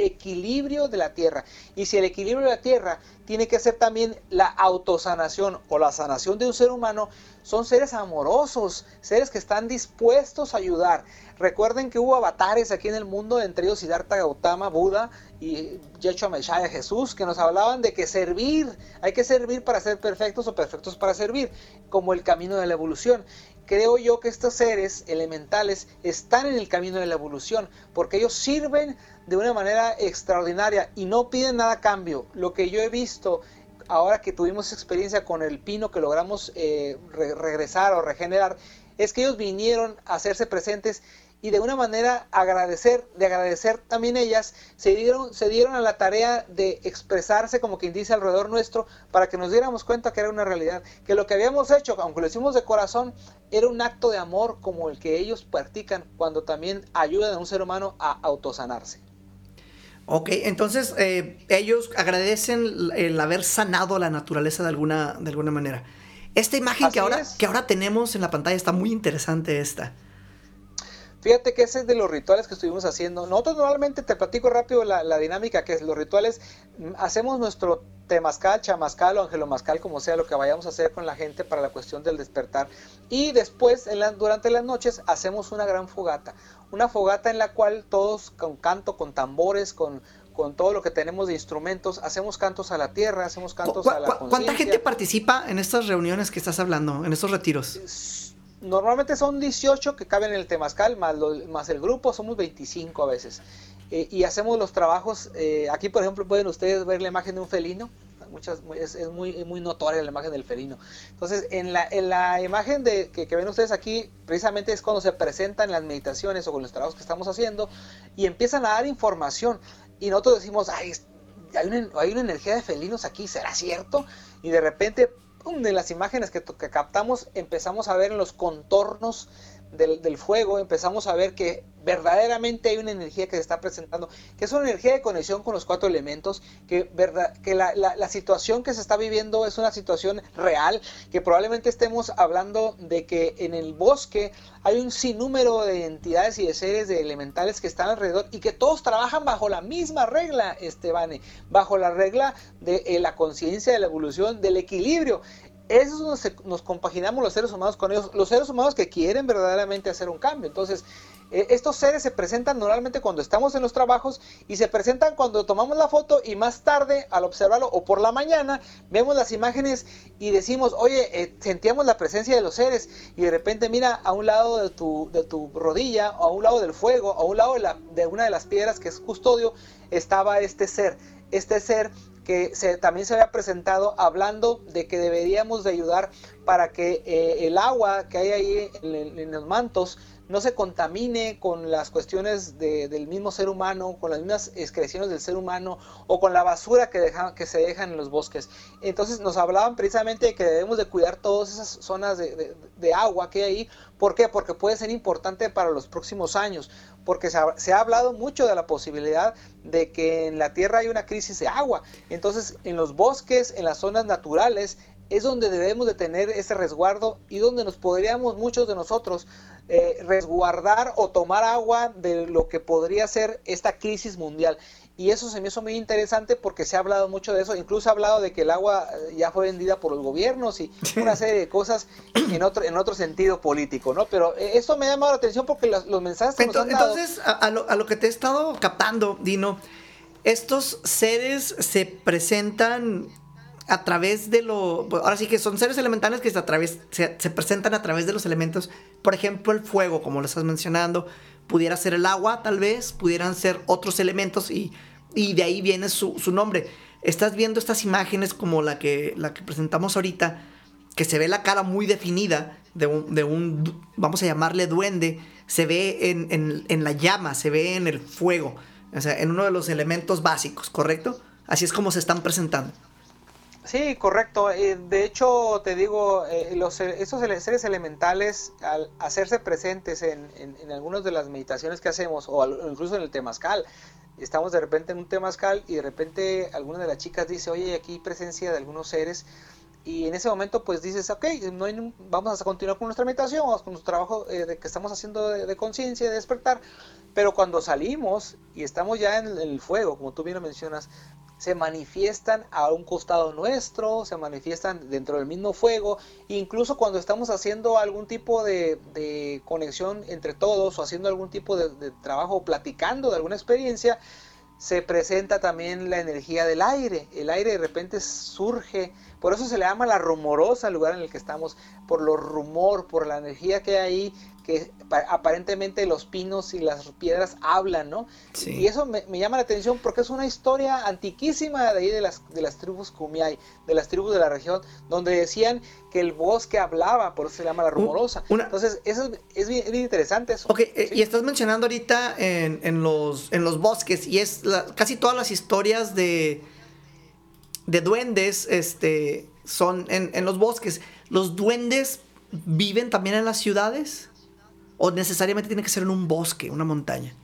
equilibrio de la tierra. Y si el equilibrio de la tierra tiene que ser también la autosanación o la sanación de un ser humano, son seres amorosos, seres que están dispuestos a ayudar. Recuerden que hubo avatares aquí en el mundo, entre ellos Siddhartha Gautama, Buda y Yeshua Messiah Jesús, que nos hablaban de que servir, hay que servir para ser perfectos o perfectos para servir, como el camino de la evolución. Creo yo que estos seres elementales están en el camino de la evolución, porque ellos sirven de una manera extraordinaria y no piden nada a cambio. Lo que yo he visto ahora que tuvimos experiencia con el pino que logramos eh, re- regresar o regenerar, es que ellos vinieron a hacerse presentes y de una manera agradecer, de agradecer también ellas, se dieron, se dieron a la tarea de expresarse como quien dice alrededor nuestro para que nos diéramos cuenta que era una realidad, que lo que habíamos hecho, aunque lo hicimos de corazón, era un acto de amor como el que ellos practican cuando también ayudan a un ser humano a autosanarse. Ok, entonces eh, ellos agradecen el haber sanado la naturaleza de alguna, de alguna manera. Esta imagen que ahora, que ahora tenemos en la pantalla está muy interesante esta. Fíjate que ese es de los rituales que estuvimos haciendo. Nosotros normalmente, te platico rápido la, dinámica que es los rituales, mm, hacemos nuestro temazcal, chamascal o angelomascal, como sea lo que vayamos a hacer con la gente para la cuestión del despertar. Y después, durante las noches, hacemos una gran fogata. Una fogata en la cual todos con canto, con tambores, con, con todo lo que tenemos de instrumentos, hacemos cantos a la tierra, hacemos cantos a la ¿Cuánta gente participa en estas reuniones que estás hablando, en estos retiros? Normalmente son 18 que caben en el temazcal, más, más el grupo, somos 25 a veces. Eh, y hacemos los trabajos, eh, aquí por ejemplo pueden ustedes ver la imagen de un felino, muchas, es, muy, muy notoria la imagen del felino. Entonces, en la, en la imagen de, que, ven ustedes aquí, precisamente es cuando se presentan las meditaciones o con los trabajos que estamos haciendo y empiezan a dar información. Y nosotros decimos, ay, hay una, hay una energía de felinos aquí, ¿será cierto? Y de repente de las imágenes que, captamos empezamos a ver en los contornos del, fuego, empezamos a ver que verdaderamente hay una energía que se está presentando, que es una energía de conexión con los cuatro elementos, que, verdad, que la, la, situación que se está viviendo es una situación real, que probablemente estemos hablando de que en el bosque hay un sinnúmero de entidades y de seres de elementales que están alrededor y que todos trabajan bajo la misma regla, Estebane, bajo la regla de eh, la conciencia, de la evolución, del equilibrio. Eso nos, nos compaginamos los seres humanos con ellos, los seres humanos que quieren verdaderamente hacer un cambio. Entonces, eh, estos seres se presentan normalmente cuando estamos en los trabajos y se presentan cuando tomamos la foto y más tarde al observarlo o por la mañana vemos las imágenes y decimos, oye, eh, sentíamos la presencia de los seres y de repente mira a un lado de tu, de tu rodilla o a un lado del fuego, a un lado de, de una de las piedras que es custodio, estaba este ser. Este ser que se, también se había presentado hablando de que deberíamos de ayudar para que eh, el agua que hay ahí en, los mantos no se contamine con las cuestiones del mismo ser humano, con las mismas excreciones del ser humano o con la basura que, que se dejan en los bosques. Entonces nos hablaban precisamente de que debemos de cuidar todas esas zonas de, de agua que hay ahí. ¿Por qué? Porque puede ser importante para los próximos años porque se ha, hablado mucho de la posibilidad de que en la Tierra hay una crisis de agua. Entonces, en los bosques, en las zonas naturales, es donde debemos de tener ese resguardo y donde nos podríamos muchos de nosotros eh, resguardar o tomar agua de lo que podría ser esta crisis mundial. Y eso se me hizo muy interesante porque se ha hablado mucho de eso, incluso ha hablado de que el agua eh, ya fue vendida por los gobiernos y una serie de cosas en otro, en otro sentido político, ¿no? Pero eh, esto me ha llamado la atención porque los, mensajes que entonces, nos han dado... Entonces, a, lo, a lo que te he estado captando, Dino, estos seres se presentan a través de lo. Ahora sí que son seres elementales que se, a través, se, se, presentan a través de los elementos. Por ejemplo, el fuego, como lo estás mencionando. Pudiera ser el agua, tal vez. Pudieran ser otros elementos. Y y de ahí viene su, nombre. Estás viendo estas imágenes como la que, la que presentamos ahorita, que se ve la cara muy definida de un, de un vamos a llamarle duende, se ve en, en, la llama, se ve en el fuego, o sea, en uno de los elementos básicos, ¿correcto? Así es como se están presentando. Sí, correcto. Eh, de hecho, te digo, eh, los, esos seres elementales, al hacerse presentes en, en, algunas de las meditaciones que hacemos, o incluso en el temazcal, estamos de repente en un temazcal y de repente alguna de las chicas dice, oye, aquí hay presencia de algunos seres. Y en ese momento pues dices, ok, no vamos a continuar con nuestra meditación, vamos con nuestro trabajo eh, que estamos haciendo de, de conciencia, de despertar. Pero cuando salimos y estamos ya en el fuego, como tú bien lo mencionas, se manifiestan a un costado nuestro, se manifiestan dentro del mismo fuego, incluso cuando estamos haciendo algún tipo de, conexión entre todos o haciendo algún tipo de, de trabajo o platicando de alguna experiencia, se presenta también la energía del aire. El aire de repente surge, por eso se le llama la rumorosa el lugar en el que estamos, por lo rumor, por la energía que hay ahí, que aparentemente los pinos y las piedras hablan, ¿no? Y eso me, llama la atención porque es una historia antiquísima de ahí de las, de las tribus Kumiai, de las tribus de la región, donde decían que el bosque hablaba, por eso se llama la rumorosa. Entonces, eso es, bien, interesante eso. Ok, eh, y estás mencionando ahorita en, los, en los bosques, y es casi todas las historias de, de duendes este, son en, en los bosques. ¿Los duendes viven también en las ciudades? ¿O necesariamente tiene que ser en un bosque, una montaña?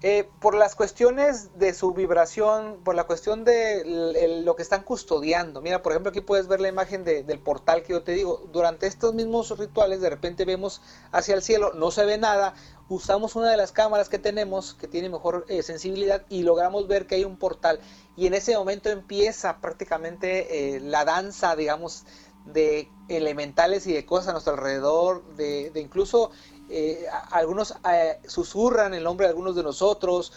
Eh, por las cuestiones de su vibración, por la cuestión de lo que están custodiando. Mira, por ejemplo, aquí puedes ver la imagen del portal que yo te digo. Durante estos mismos rituales, de repente vemos hacia el cielo, no se ve nada. Usamos una de las cámaras que tenemos, que tiene mejor eh, sensibilidad, y logramos ver que hay un portal. Y en ese momento empieza prácticamente eh, la danza, digamos, de elementales y de cosas a nuestro alrededor, de, de incluso eh, algunos eh, susurran el nombre de algunos de nosotros.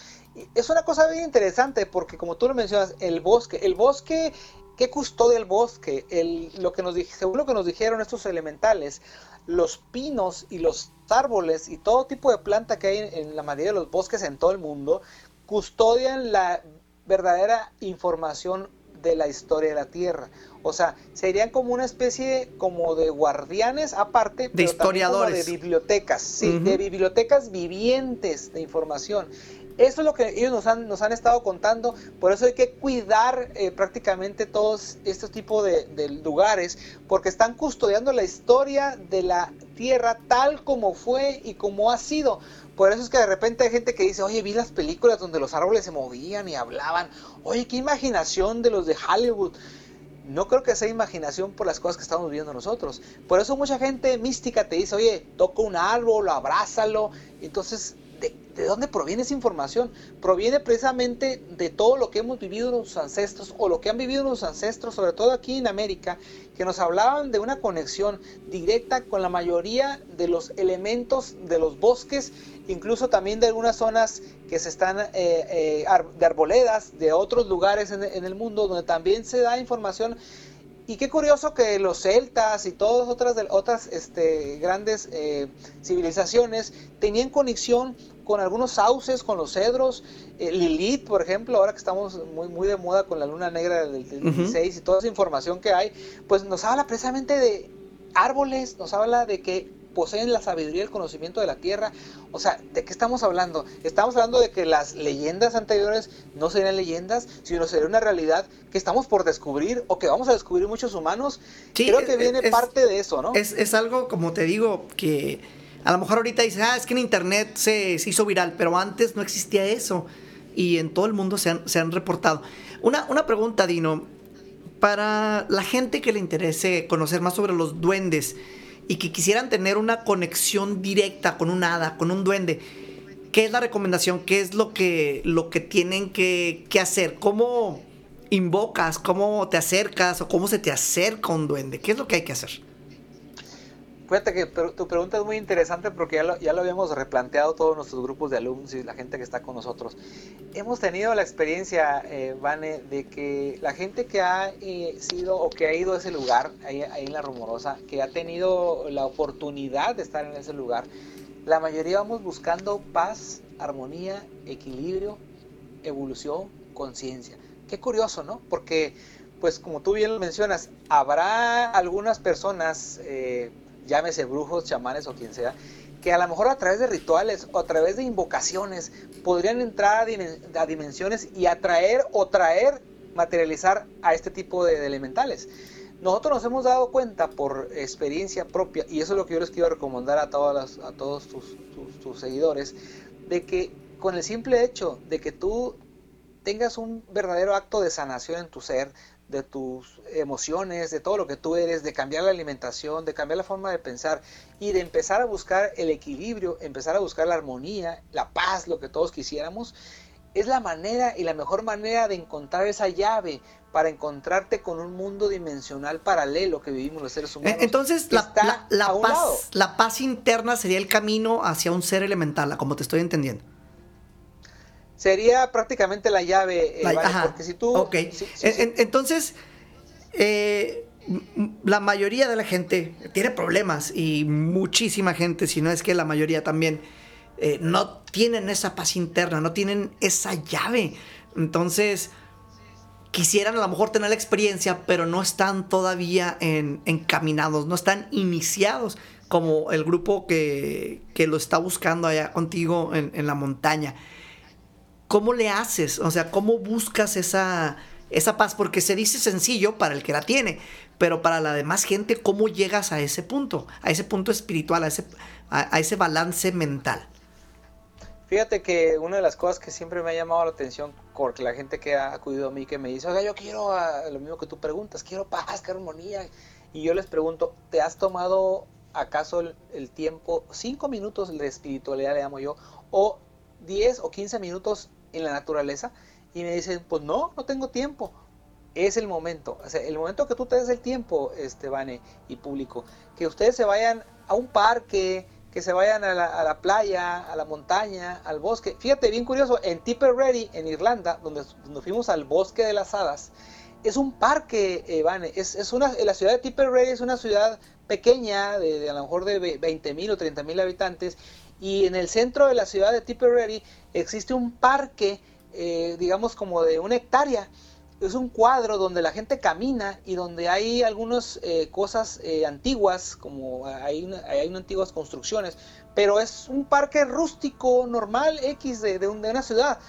Es una cosa bien interesante porque como tú lo mencionas, el bosque, el bosque, ¿qué custodia el bosque? El, lo que nos, según lo que nos dijeron estos elementales, los pinos y los árboles y todo tipo de planta que hay en la mayoría de los bosques en todo el mundo, custodian la verdadera información de la historia de la Tierra. O sea, serían como una especie como de guardianes aparte, de historiadores, de bibliotecas, sí, de bibliotecas vivientes de información. Eso es lo que ellos nos han, nos han estado contando, por eso hay que cuidar eh, prácticamente todos estos tipos de, de, lugares, porque están custodiando la historia de la Tierra tal como fue y como ha sido. Por eso es que de repente hay gente que dice, oye, vi las películas donde los árboles se movían y hablaban. Oye, qué imaginación de los de Hollywood. No creo que sea imaginación por las cosas que estamos viendo nosotros. Por eso mucha gente mística te dice, oye, toca un árbol, abrázalo. Entonces ¿De, dónde proviene esa información? Proviene precisamente de todo lo que hemos vivido nuestros ancestros o lo que han vivido nuestros ancestros, sobre todo aquí en América, que nos hablaban de una conexión directa con la mayoría de los elementos de los bosques, incluso también de algunas zonas que se están eh, eh, de arboledas, de otros lugares en, el mundo, donde también se da información y qué curioso que los celtas y todas otras, otras este, grandes eh, civilizaciones tenían conexión con algunos sauces, con los cedros. Eh, Lilith, por ejemplo, ahora que estamos muy, muy de moda con la luna negra del, 16 y toda esa información que hay, pues nos habla precisamente de árboles, nos habla de que poseen la sabiduría y el conocimiento de la tierra. O sea, ¿de qué estamos hablando? Estamos hablando de que las leyendas anteriores no serían leyendas, sino sería una realidad que estamos por descubrir o que vamos a descubrir muchos humanos. Creo que viene parte de eso, ¿no? Es, es algo, como te digo, que a lo mejor ahorita dices, ah, es que en internet se, hizo viral, pero antes no existía eso. Y en todo el mundo se han, se han reportado. Una, una pregunta, Dino. Para la gente que le interese conocer más sobre los duendes y que quisieran tener una conexión directa con un hada, con un duende, ¿qué es la recomendación? ¿Qué es lo que, lo que tienen que, que hacer? ¿Cómo invocas? ¿Cómo te acercas? ¿O cómo se te acerca un duende? ¿Qué es lo que hay que hacer? Fíjate que tu pregunta es muy interesante porque ya lo, ya lo habíamos replanteado todos nuestros grupos de alumnos y la gente que está con nosotros. Hemos tenido la experiencia, eh, Vane, de que la gente que ha eh, sido o que ha ido a ese lugar, ahí, ahí, en La Rumorosa, que ha tenido la oportunidad de estar en ese lugar, la mayoría vamos buscando paz, armonía, equilibrio, evolución, conciencia. Qué curioso, ¿no? Porque, pues como tú bien lo mencionas, habrá algunas personas... Eh, llámese brujos, chamanes o quien sea, que a lo mejor a través de rituales o a través de invocaciones podrían entrar a, dimensiones y atraer o traer, materializar a este tipo de, elementales. Nosotros nos hemos dado cuenta por experiencia propia, y eso es lo que yo les quiero recomendar a, todas a todos tus seguidores, de que con el simple hecho de que tú tengas un verdadero acto de sanación en tu ser, de tus emociones, de todo lo que tú eres, de cambiar la alimentación, de cambiar la forma de pensar y de empezar a buscar el equilibrio, empezar a buscar la armonía, la paz, lo que todos quisiéramos, es la manera y la mejor manera de encontrar esa llave para encontrarte con un mundo dimensional paralelo que vivimos los seres humanos. Entonces, la, paz, la paz interna sería el camino hacia un ser elemental, como te estoy entendiendo sería prácticamente la llave, eh, porque si tú... Ok, entonces, eh, la mayoría de la gente tiene problemas y muchísima gente, si no es que la mayoría también, eh, no tienen esa paz interna, no tienen esa llave. Entonces, quisieran a lo mejor tener la experiencia, pero no están todavía encaminados, no están iniciados como el grupo que, lo está buscando allá contigo en, en la montaña. ¿Cómo le haces? O sea, ¿cómo buscas esa, esa paz? Porque se dice sencillo para el que la tiene, pero para la demás gente, ¿cómo llegas a ese punto? A ese punto espiritual, a ese, a, ese balance mental. Fíjate que una de las cosas que siempre me ha llamado la atención con la gente que ha acudido a mí, que me dice, oiga, yo quiero ah, lo mismo que tú preguntas, quiero paz, quiero armonía. Y yo les pregunto, ¿te has tomado acaso el, el tiempo, cinco minutos de espiritualidad le llamo yo, o 10 o 15 minutos en la naturaleza? Y me dicen, pues no, no tengo tiempo. Es el momento, o sea, el momento que tú te des el tiempo, Estebane y público, que ustedes se vayan a un parque, que se vayan a la, playa, a la montaña, al bosque. Fíjate, bien curioso, en Tipperary, en Irlanda, donde, donde fuimos al bosque de las hadas, es un parque, eh, es, es, una, la ciudad de Tipperary es una ciudad pequeña, de, a lo mejor de 20 mil o 30 mil habitantes, y en el centro de la ciudad de Tipperary existe un parque, eh, digamos como de una hectárea, es un cuadro donde la gente camina y donde hay algunas eh, cosas eh, antiguas, como hay, hay antiguas construcciones, pero es un parque rústico, normal, X de, de, una ciudad.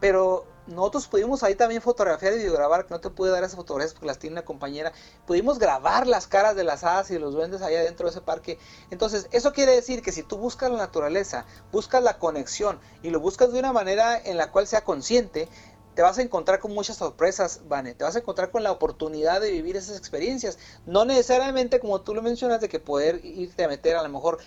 Pero nosotros pudimos ahí también fotografiar y videograbar, que no te pude dar esas fotografías porque las tiene una compañera. Pudimos grabar las caras de las hadas y los duendes allá dentro de ese parque. Entonces, eso quiere decir que si tú buscas la naturaleza, buscas la conexión y lo buscas de una manera en la cual sea consciente, te vas a encontrar con muchas sorpresas, Vane. Te vas a encontrar con la oportunidad de vivir esas experiencias. No necesariamente, como tú lo mencionas, de que poder irte a meter a lo mejor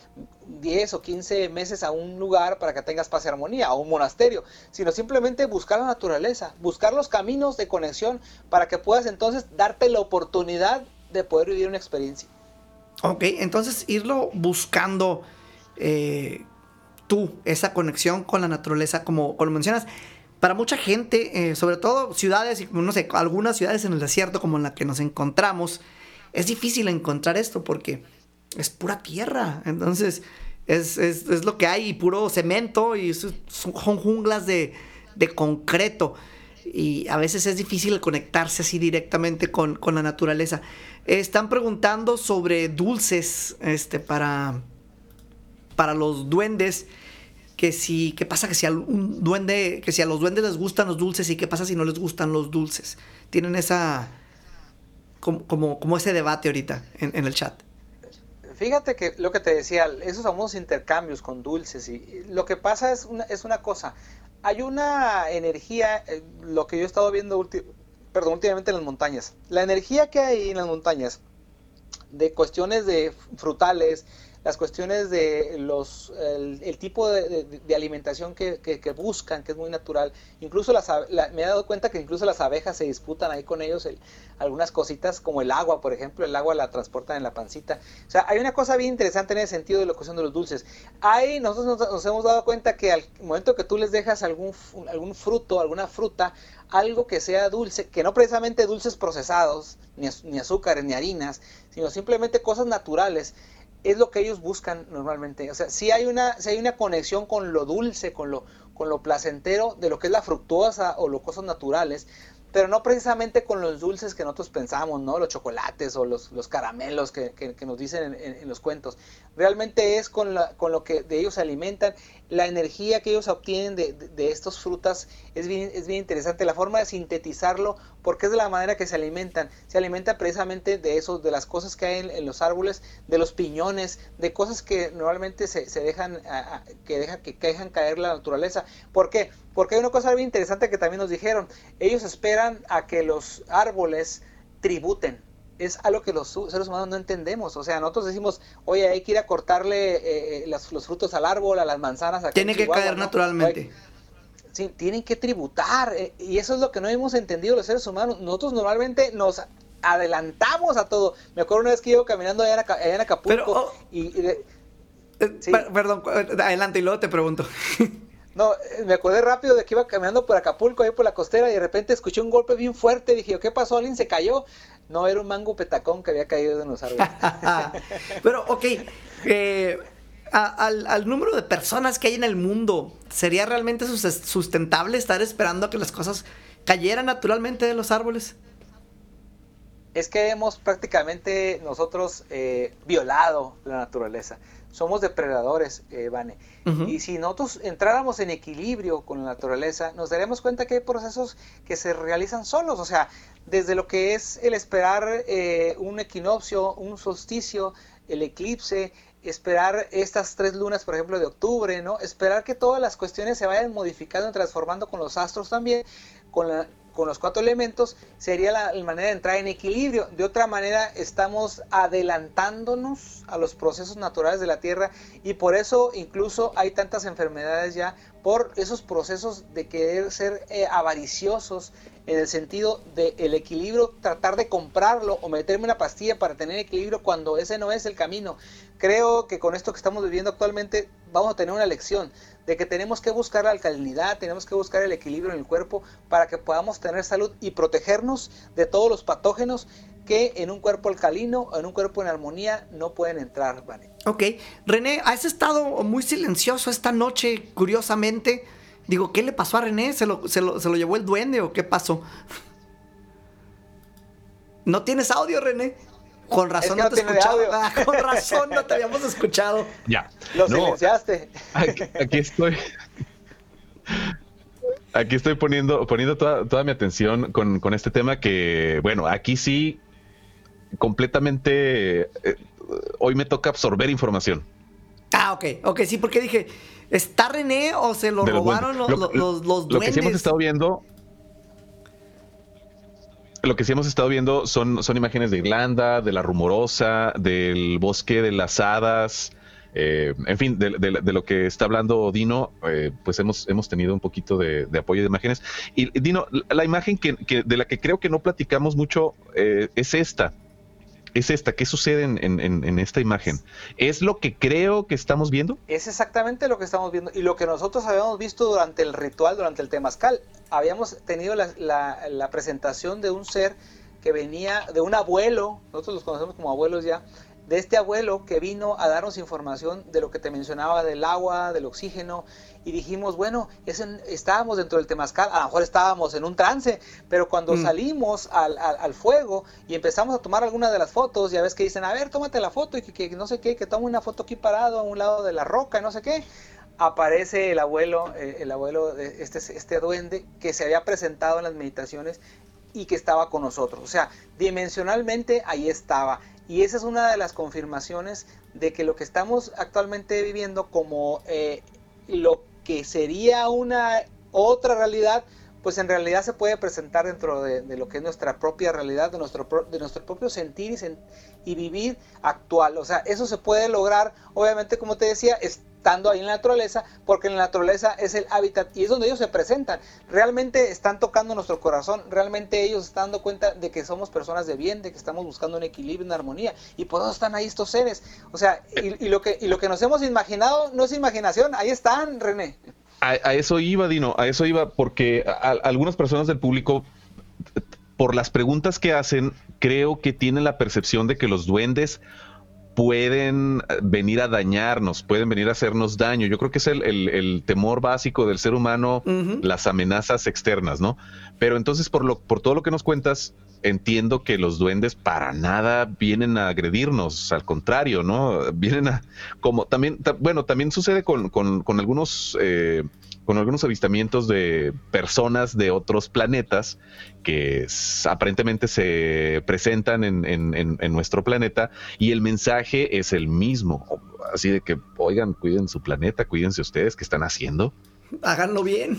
10 o 15 meses a un lugar para que tengas paz y armonía, a un monasterio, sino simplemente buscar la naturaleza, buscar los caminos de conexión para que puedas entonces darte la oportunidad de poder vivir una experiencia. Ok, entonces irlo buscando eh, tú, esa conexión con la naturaleza, como, como mencionas para mucha gente, eh, sobre todo ciudades, no sé, algunas ciudades en el desierto como en la que nos encontramos, es difícil encontrar esto porque es pura tierra. Entonces, es, lo que hay, puro cemento y son junglas de, concreto. Y a veces es difícil conectarse así directamente con, con la naturaleza. están preguntando sobre dulces este, para, para los duendes que si, ¿qué pasa que si a un duende, que si a los duendes les gustan los dulces y qué pasa si no les gustan los dulces? Tienen esa, como, como, ese debate ahorita en, el chat. Fíjate que lo que te decía, esos famosos intercambios con dulces y lo que pasa es una, es una cosa, hay una energía, eh, lo que yo he estado viendo perdón, últimamente en las montañas, la energía que hay en las montañas de cuestiones de frutales, las cuestiones de los el, tipo de, alimentación que, buscan, que es muy natural. Incluso las, me he dado cuenta que incluso las abejas se disputan ahí con ellos algunas cositas como el agua, por ejemplo, el agua la transportan en la pancita. O sea, hay una cosa bien interesante en el sentido de la cuestión de los dulces. Ahí nosotros nos, hemos dado cuenta que al momento que tú les dejas algún, algún fruto, alguna fruta, algo que sea dulce, que no precisamente dulces procesados, ni, ni azúcares, ni harinas, sino simplemente cosas naturales, es lo que ellos buscan normalmente. O sea, si hay una, si hay una conexión con lo dulce, con lo, con lo placentero de lo que es la fructuosa o los cosas naturales, pero no precisamente con los dulces que nosotros pensamos, ¿no? Los chocolates o los, los caramelos que, que, nos dicen en, los cuentos. Realmente es con, la, con lo que de ellos se alimentan. La energía que ellos obtienen de, de, estas frutas es bien, es bien interesante. La forma de sintetizarlo, porque es de la manera que se alimentan. Se alimentan precisamente de eso, de las cosas que hay en, los árboles, de los piñones, de cosas que normalmente se, se dejan, que, dejan, que dejan caer la naturaleza. ¿Por qué? Porque hay una cosa bien interesante que también nos dijeron. Ellos esperan a que los árboles tributen. Es algo que los seres humanos no entendemos. O sea, nosotros decimos, oye, hay que ir a cortarle eh, eh, los, frutos al árbol, a las manzanas. Tiene que caer naturalmente. Sí, tienen que tributar. Eh, y eso es lo que no hemos entendido los seres humanos. Nosotros normalmente nos adelantamos a todo. Me acuerdo una vez que iba caminando allá en, Acapulco. Oh, y, Perdón, adelante y luego te pregunto. No, eh, me acordé rápido de que iba caminando por Acapulco, ahí por la costera, y de repente escuché un golpe bien fuerte. Dije, ¿qué pasó? ¿Alguien se cayó? No, era un mango petacón que había caído de los árboles. Pero, ok, eh, al, número de personas que hay en el mundo, ¿sería realmente sustentable estar esperando a que las cosas cayeran naturalmente de los árboles? Es que hemos prácticamente nosotros eh, violado la naturaleza somos depredadores, eh, Vane. Y si nosotros entráramos en equilibrio con la naturaleza, nos daremos cuenta que hay procesos que se realizan solos, o sea, desde lo que es el esperar eh, un equinoccio, un solsticio, el eclipse, esperar estas tres lunas, por ejemplo, de octubre, ¿no? Esperar que todas las cuestiones se vayan modificando y transformando con los astros también, con, la, con los cuatro elementos, sería la, manera de entrar en equilibrio. De otra manera, estamos adelantándonos a los procesos naturales de la Tierra y por eso incluso hay tantas enfermedades ya por esos procesos de querer ser eh, avariciosos en el sentido del el equilibrio, tratar de comprarlo o meterme una pastilla para tener equilibrio cuando ese no es el camino. Creo que con esto que estamos viviendo actualmente vamos a tener una lección de que tenemos que buscar la alcalinidad, tenemos que buscar el equilibrio en el cuerpo para que podamos tener salud y protegernos de todos los patógenos que en un cuerpo alcalino o en un cuerpo en armonía no pueden entrar, ¿vale? Ok, René, has estado muy silencioso esta noche, curiosamente. Digo, ¿qué le pasó a René? ¿Se lo, se lo, llevó el duende o qué pasó? ¿No tienes audio, René? Con razón no, te escuchaba. Ah, con razón no te habíamos escuchado. Ya. Lo silenciaste. Aquí, estoy. Aquí estoy poniendo, poniendo toda, mi atención con, con, este tema que, bueno, aquí sí, completamente. Eh, hoy me toca absorber información. Ah, ok, ok, sí, porque dije, ¿está René o se lo robaron los, los, los, duendes? Lo que sí hemos estado viendo. Lo que sí hemos estado viendo son, son imágenes de Irlanda, de la rumorosa, del bosque de las hadas. Eh, en fin, de, lo que está hablando Dino, eh, pues hemos, hemos tenido un poquito de, apoyo de imágenes. Y Dino, la imagen que, de la que creo que no platicamos mucho eh, es esta es esta. ¿Qué sucede en, esta imagen? ¿Es lo que creo que estamos viendo? Es exactamente lo que estamos viendo y lo que nosotros habíamos visto durante el ritual, durante el temazcal. Habíamos tenido la, presentación de un ser que venía de un abuelo, nosotros los conocemos como abuelos ya, de este abuelo que vino a darnos información de lo que te mencionaba del agua, del oxígeno, y dijimos, bueno, estábamos dentro del temazcal, a lo mejor estábamos en un trance, pero cuando mm. salimos al, fuego y empezamos a tomar algunas de las fotos, ya ves que dicen, a ver, tómate la foto y que, no sé qué, que tome una foto aquí parado a un lado de la roca, no sé qué, aparece el abuelo, eh, el abuelo de este, este duende que se había presentado en las meditaciones y que estaba con nosotros. O sea, dimensionalmente ahí estaba. Y esa es una de las confirmaciones de que lo que estamos actualmente viviendo como eh, lo que sería una otra realidad, pues en realidad se puede presentar dentro de, lo que es nuestra propia realidad, de nuestro, de nuestro propio sentir y, y, vivir actual. O sea, eso se puede lograr, obviamente, como te decía, estando ahí en la naturaleza, porque en la naturaleza es el hábitat y es donde ellos se presentan. Realmente están tocando nuestro corazón, realmente ellos están dando cuenta de que somos personas de bien, de que estamos buscando un equilibrio, una armonía, y por eso están ahí estos seres. O sea, y, lo, que, y lo que nos hemos imaginado no es imaginación, ahí están, René. A, eso iba, Dino, a eso iba, porque algunas personas del público por las preguntas que hacen, creo que tienen la percepción de que los duendes pueden eh, venir a dañarnos, pueden venir a hacernos daño. Yo creo que es el, temor básico del ser humano, las amenazas externas, ¿no? Pero entonces, por, lo, por todo lo que nos cuentas, entiendo que los duendes para nada vienen a agredirnos, al contrario, ¿no? Vienen a, como también, bueno, también sucede con, con, algunos... Eh, con algunos avistamientos de personas de otros planetas que aparentemente se presentan en, en, nuestro planeta y el mensaje es el mismo. Así de que, oigan, cuiden su planeta, cuídense ustedes, ¿qué están haciendo? Háganlo bien.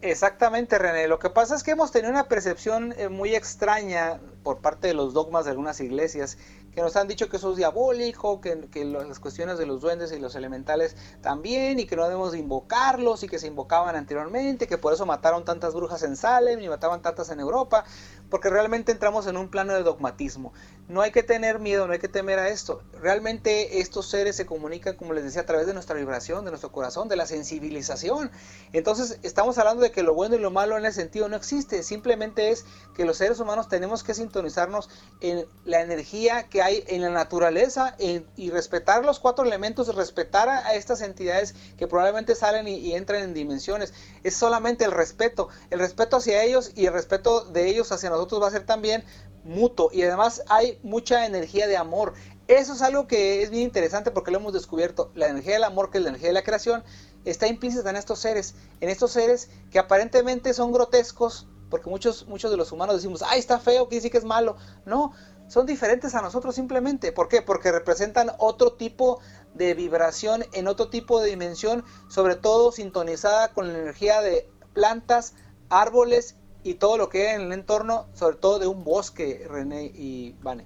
Exactamente, René. Lo que pasa es que hemos tenido una percepción eh, muy extraña por parte de los dogmas de algunas iglesias que nos han dicho que eso es diabólico, que, las cuestiones de los duendes y los elementales también, y que no debemos invocarlos, y que se invocaban anteriormente, que por eso mataron tantas brujas en Salem y mataban tantas en Europa, porque realmente entramos en un plano de dogmatismo. No hay que tener miedo, no hay que temer a esto. Realmente estos seres se comunican, como les decía, a través de nuestra vibración, de nuestro corazón, de la sensibilización. Entonces estamos hablando de que lo bueno y lo malo en ese sentido no existe, simplemente es que los seres humanos tenemos que sintonizarnos en la energía que hay en la naturaleza y respetar los cuatro elementos, respetar a, estas entidades que probablemente salen y, y entran en dimensiones. Es solamente el respeto, el respeto hacia ellos y el respeto de ellos hacia nosotros va a ser también mutuo y además hay mucha energía de amor. Eso es algo que es bien interesante porque lo hemos descubierto. La energía del amor, que es la energía de la creación, está implícita en estos seres, en estos seres que aparentemente son grotescos, porque muchos, muchos de los humanos decimos, ay, está feo, que dice que es malo. No, son diferentes a nosotros simplemente. ¿Por qué? Porque representan otro tipo de vibración en otro tipo de dimensión, sobre todo sintonizada con la energía de plantas, árboles y todo lo que hay en el entorno, sobre todo de un bosque, René y Vane.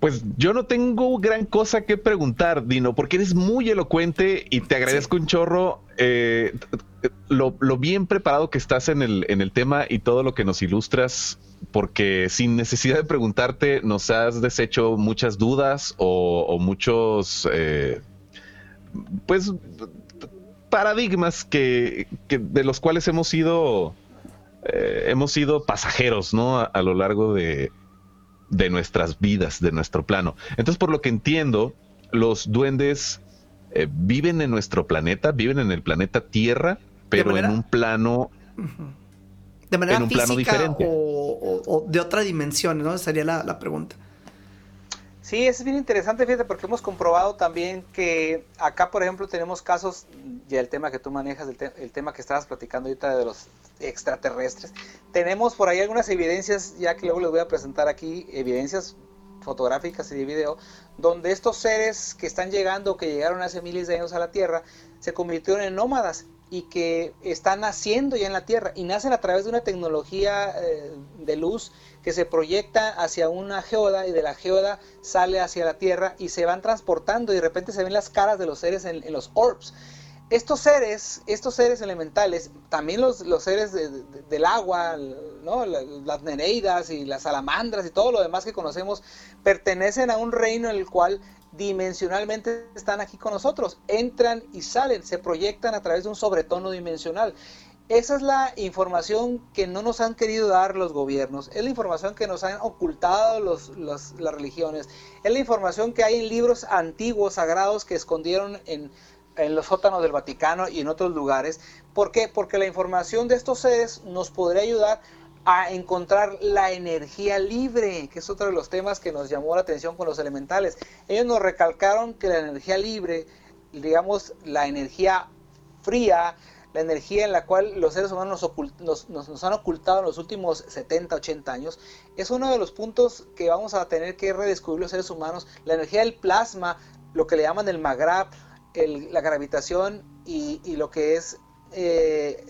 Pues yo no tengo gran cosa que preguntar, Dino, porque eres muy elocuente y te agradezco un chorro eh, lo, bien preparado que estás en el, en el tema y todo lo que nos ilustras, porque sin necesidad de preguntarte nos has deshecho muchas dudas o, muchos, eh, pues, paradigmas que, de los cuales hemos sido, eh, hemos sido pasajeros, ¿no? a lo largo de, de nuestras vidas, de nuestro plano. Entonces, por lo que entiendo, los duendes eh, viven en nuestro planeta, viven en el planeta Tierra, pero en un plano... De manera en un plano diferente. O, de otra dimensión, ¿no? Sería la, pregunta. Sí, es bien interesante, fíjate, porque hemos comprobado también que acá, por ejemplo, tenemos casos, y el tema que tú manejas, el tema que estabas platicando ahorita de los extraterrestres. Tenemos por ahí algunas evidencias, ya que luego les voy a presentar aquí, evidencias fotográficas y de video, donde estos seres que están llegando, que llegaron hace miles de años a la Tierra, se convirtieron en nómadas y que están naciendo ya en la Tierra y nacen a través de una tecnología eh, de luz que se proyecta hacia una geoda y de la geoda sale hacia la Tierra y se van transportando y de repente se ven las caras de los seres en, los orbs estos seres, estos seres elementales, también los, los seres del agua, ¿no? las nereidas y las salamandras y todo lo demás que conocemos, pertenecen a un reino en el cual dimensionalmente están aquí con nosotros, entran y salen, se proyectan a través de un sobretono dimensional. Esa es la información que no nos han querido dar los gobiernos, es la información que nos han ocultado los, las religiones, es la información que hay en libros antiguos, sagrados, que escondieron en los sótanos del Vaticano y en otros lugares. ¿Por qué? Porque la información de estos seres nos podría ayudar a encontrar la energía libre, que es otro de los temas que nos llamó la atención con los elementales. Ellos nos recalcaron que la energía libre, digamos, la energía fría, la energía en la cual los seres humanos nos, han ocultado en los últimos 70, 80 años, es uno de los puntos que vamos a tener que redescubrir los seres humanos. La energía del plasma, lo que le llaman el magrab, la gravitación y, lo que es eh,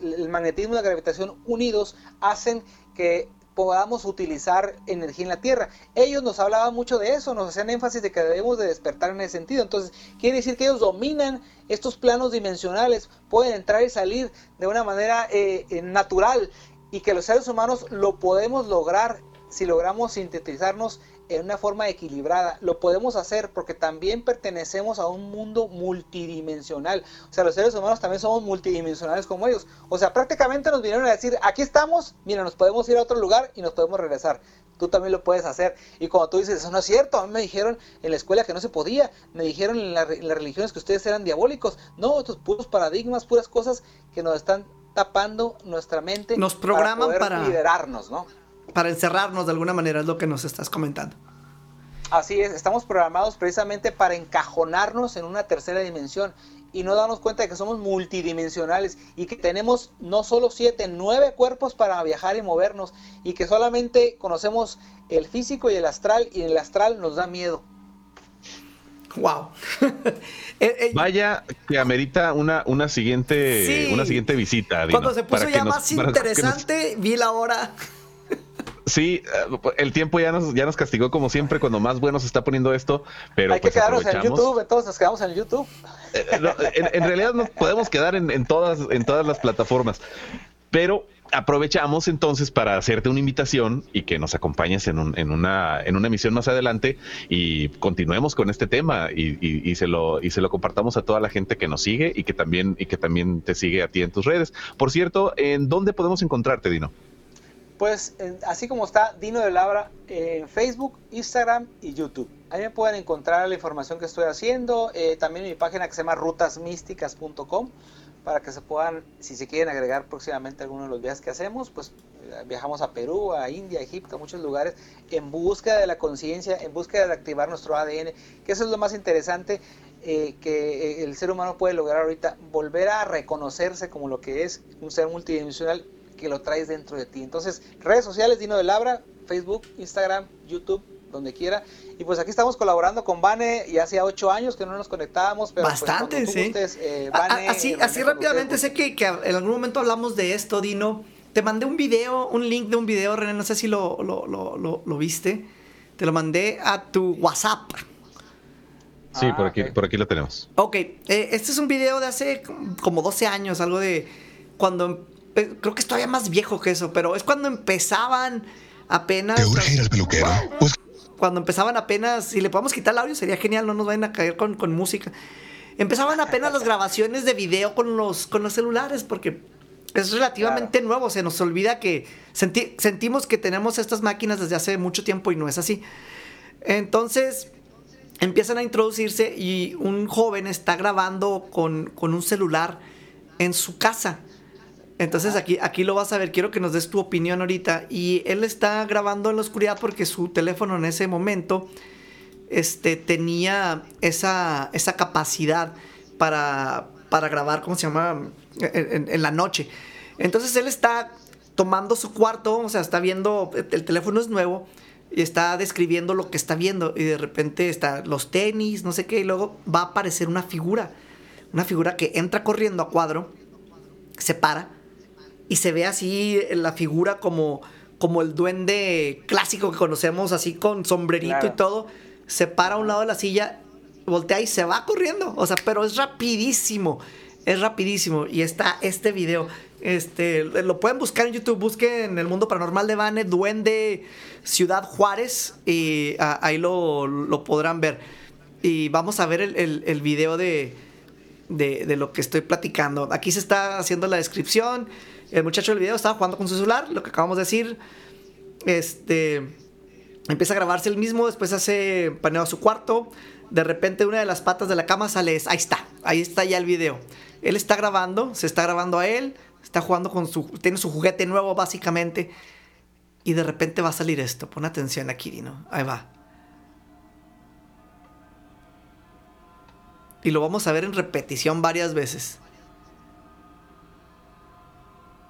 el magnetismo y la gravitación unidos hacen que podamos utilizar energía en la Tierra. Ellos nos hablaban mucho de eso, nos hacían énfasis de que debemos de despertar en ese sentido. Entonces, quiere decir que ellos dominan estos planos dimensionales, pueden entrar y salir de una manera eh, eh, natural y que los seres humanos lo podemos lograr si logramos sintetizarnos en una forma equilibrada. Lo podemos hacer porque también pertenecemos a un mundo multidimensional. O sea, los seres humanos también somos multidimensionales como ellos. O sea, prácticamente nos vinieron a decir, aquí estamos, mira, nos podemos ir a otro lugar y nos podemos regresar. Tú también lo puedes hacer. Y cuando tú dices, eso no es cierto, a mí me dijeron en la escuela que no se podía, me dijeron en, las religiones que ustedes eran diabólicos. No, estos puros paradigmas, puras cosas que nos están tapando nuestra mente. Nos programan para, para liderarnos, ¿no? Para encerrarnos de alguna manera, es lo que nos estás comentando. Así es, estamos programados precisamente para encajonarnos en una tercera dimensión y no darnos cuenta de que somos multidimensionales y que tenemos no solo siete, nueve cuerpos para viajar y movernos y que solamente conocemos el físico y el astral y el astral nos da miedo. Wow. Eh, eh, Vaya que amerita una, una siguiente una siguiente visita. Cuando se puso ya más interesante, vi la hora. Sí, eh, el tiempo ya nos, ya nos castigó como siempre cuando más bueno se está poniendo esto, pero Hay que pues quedarnos en YouTube, todos nos quedamos en YouTube. Eh, en, realidad nos podemos quedar en, todas, en todas las plataformas, pero aprovechamos entonces para hacerte una invitación y que nos acompañes en, un, en, una, en una emisión más adelante y continuemos con este tema y, y, se lo, y se lo compartamos a toda la gente que nos sigue y que también, y que también te sigue a ti en tus redes. Por cierto, ¿en dónde podemos encontrarte, Dino? Pues así como está Dino de Labra en Facebook, Instagram y YouTube. Ahí me pueden encontrar la información que estoy haciendo. Eh, también en mi página que se llama rutasmísticas.com para que se puedan, si se quieren agregar próximamente algunos de los viajes que hacemos, pues eh, viajamos a Perú, a India, a Egipto, a muchos lugares, en búsqueda de la conciencia, en búsqueda de activar nuestro ADN, que eso es lo más interesante eh, que el ser humano puede lograr ahorita, volver a reconocerse como lo que es un ser multidimensional que lo traes dentro de ti. Entonces, redes sociales, Dino de Labra, Facebook, Instagram, YouTube, donde quiera. Y pues aquí estamos colaborando con Vane y hace ocho años que no nos conectábamos. Pero pues, Bastante, sí. Eh, así, así rápidamente, sé que, que, en algún momento hablamos de esto, Dino. Te mandé un video, un link de un video, René, no sé si lo, lo, lo, lo viste. Te lo mandé a tu WhatsApp. Sí, por, ah, aquí, por aquí lo tenemos. Ok, eh, este es un video de hace como 12 años, algo de cuando... Creo que es todavía más viejo que eso, pero es cuando empezaban apenas... ¿Te urge ir al peluquero? Pues cuando empezaban apenas, si le podemos quitar el audio sería genial, no nos vayan a caer con, con música. Empezaban apenas las grabaciones de video con los, con los celulares, porque es relativamente nuevo, se nos olvida que sentimos que tenemos estas máquinas desde hace mucho tiempo y no es así. Entonces empiezan a introducirse y un joven está grabando con, con un celular en su casa. Entonces aquí, aquí lo vas a ver, quiero que nos des tu opinión ahorita. Y él está grabando en la oscuridad porque su teléfono en ese momento este, tenía esa, esa capacidad para, para grabar, ¿cómo se llama? En, la noche. Entonces él está tomando su cuarto, o sea, está viendo, el teléfono es nuevo y está describiendo lo que está viendo y de repente está los tenis, no sé qué, y luego va a aparecer una figura, una figura que entra corriendo a cuadro, se para y se ve así la figura como, como el duende clásico que conocemos, así con sombrerito y todo. Se para a un lado de la silla, voltea y se va corriendo. O sea, pero es rapidísimo. Es rapidísimo. Y está este video. Este, lo pueden buscar en YouTube. Busquen El Mundo Paranormal de Vane, Duende Ciudad Juárez. Y ahí lo, podrán ver. Y vamos a ver el, el, video de, de, de, lo que estoy platicando. Aquí se está haciendo la descripción. El muchacho del video estaba jugando con su celular, lo que acabamos de decir. Este. Empieza a grabarse el mismo, después hace paneo a su cuarto. De repente una de las patas de la cama sale, ahí está, ahí está ya el video. Él está grabando, se está grabando a él, está jugando con su, tiene su juguete nuevo básicamente. Y de repente va a salir esto, pon atención aquí, Dino, ahí va. Y lo vamos a ver en repetición varias veces.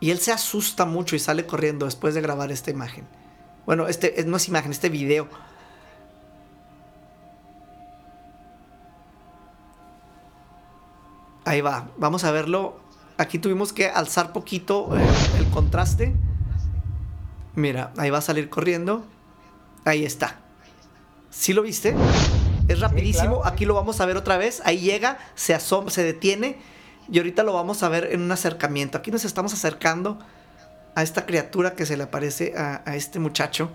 Y él se asusta mucho y sale corriendo después de grabar esta imagen. Bueno, este no es imagen, este video. Ahí va, vamos a verlo. Aquí tuvimos que alzar poquito eh, el contraste. Mira, ahí va a salir corriendo. Ahí está. ¿Sí lo viste? Es rapidísimo. Aquí lo vamos a ver otra vez. Ahí llega, se asoma, se detiene y ahorita lo vamos a ver en un acercamiento. Aquí nos estamos acercando a esta criatura que se le aparece a, este muchacho.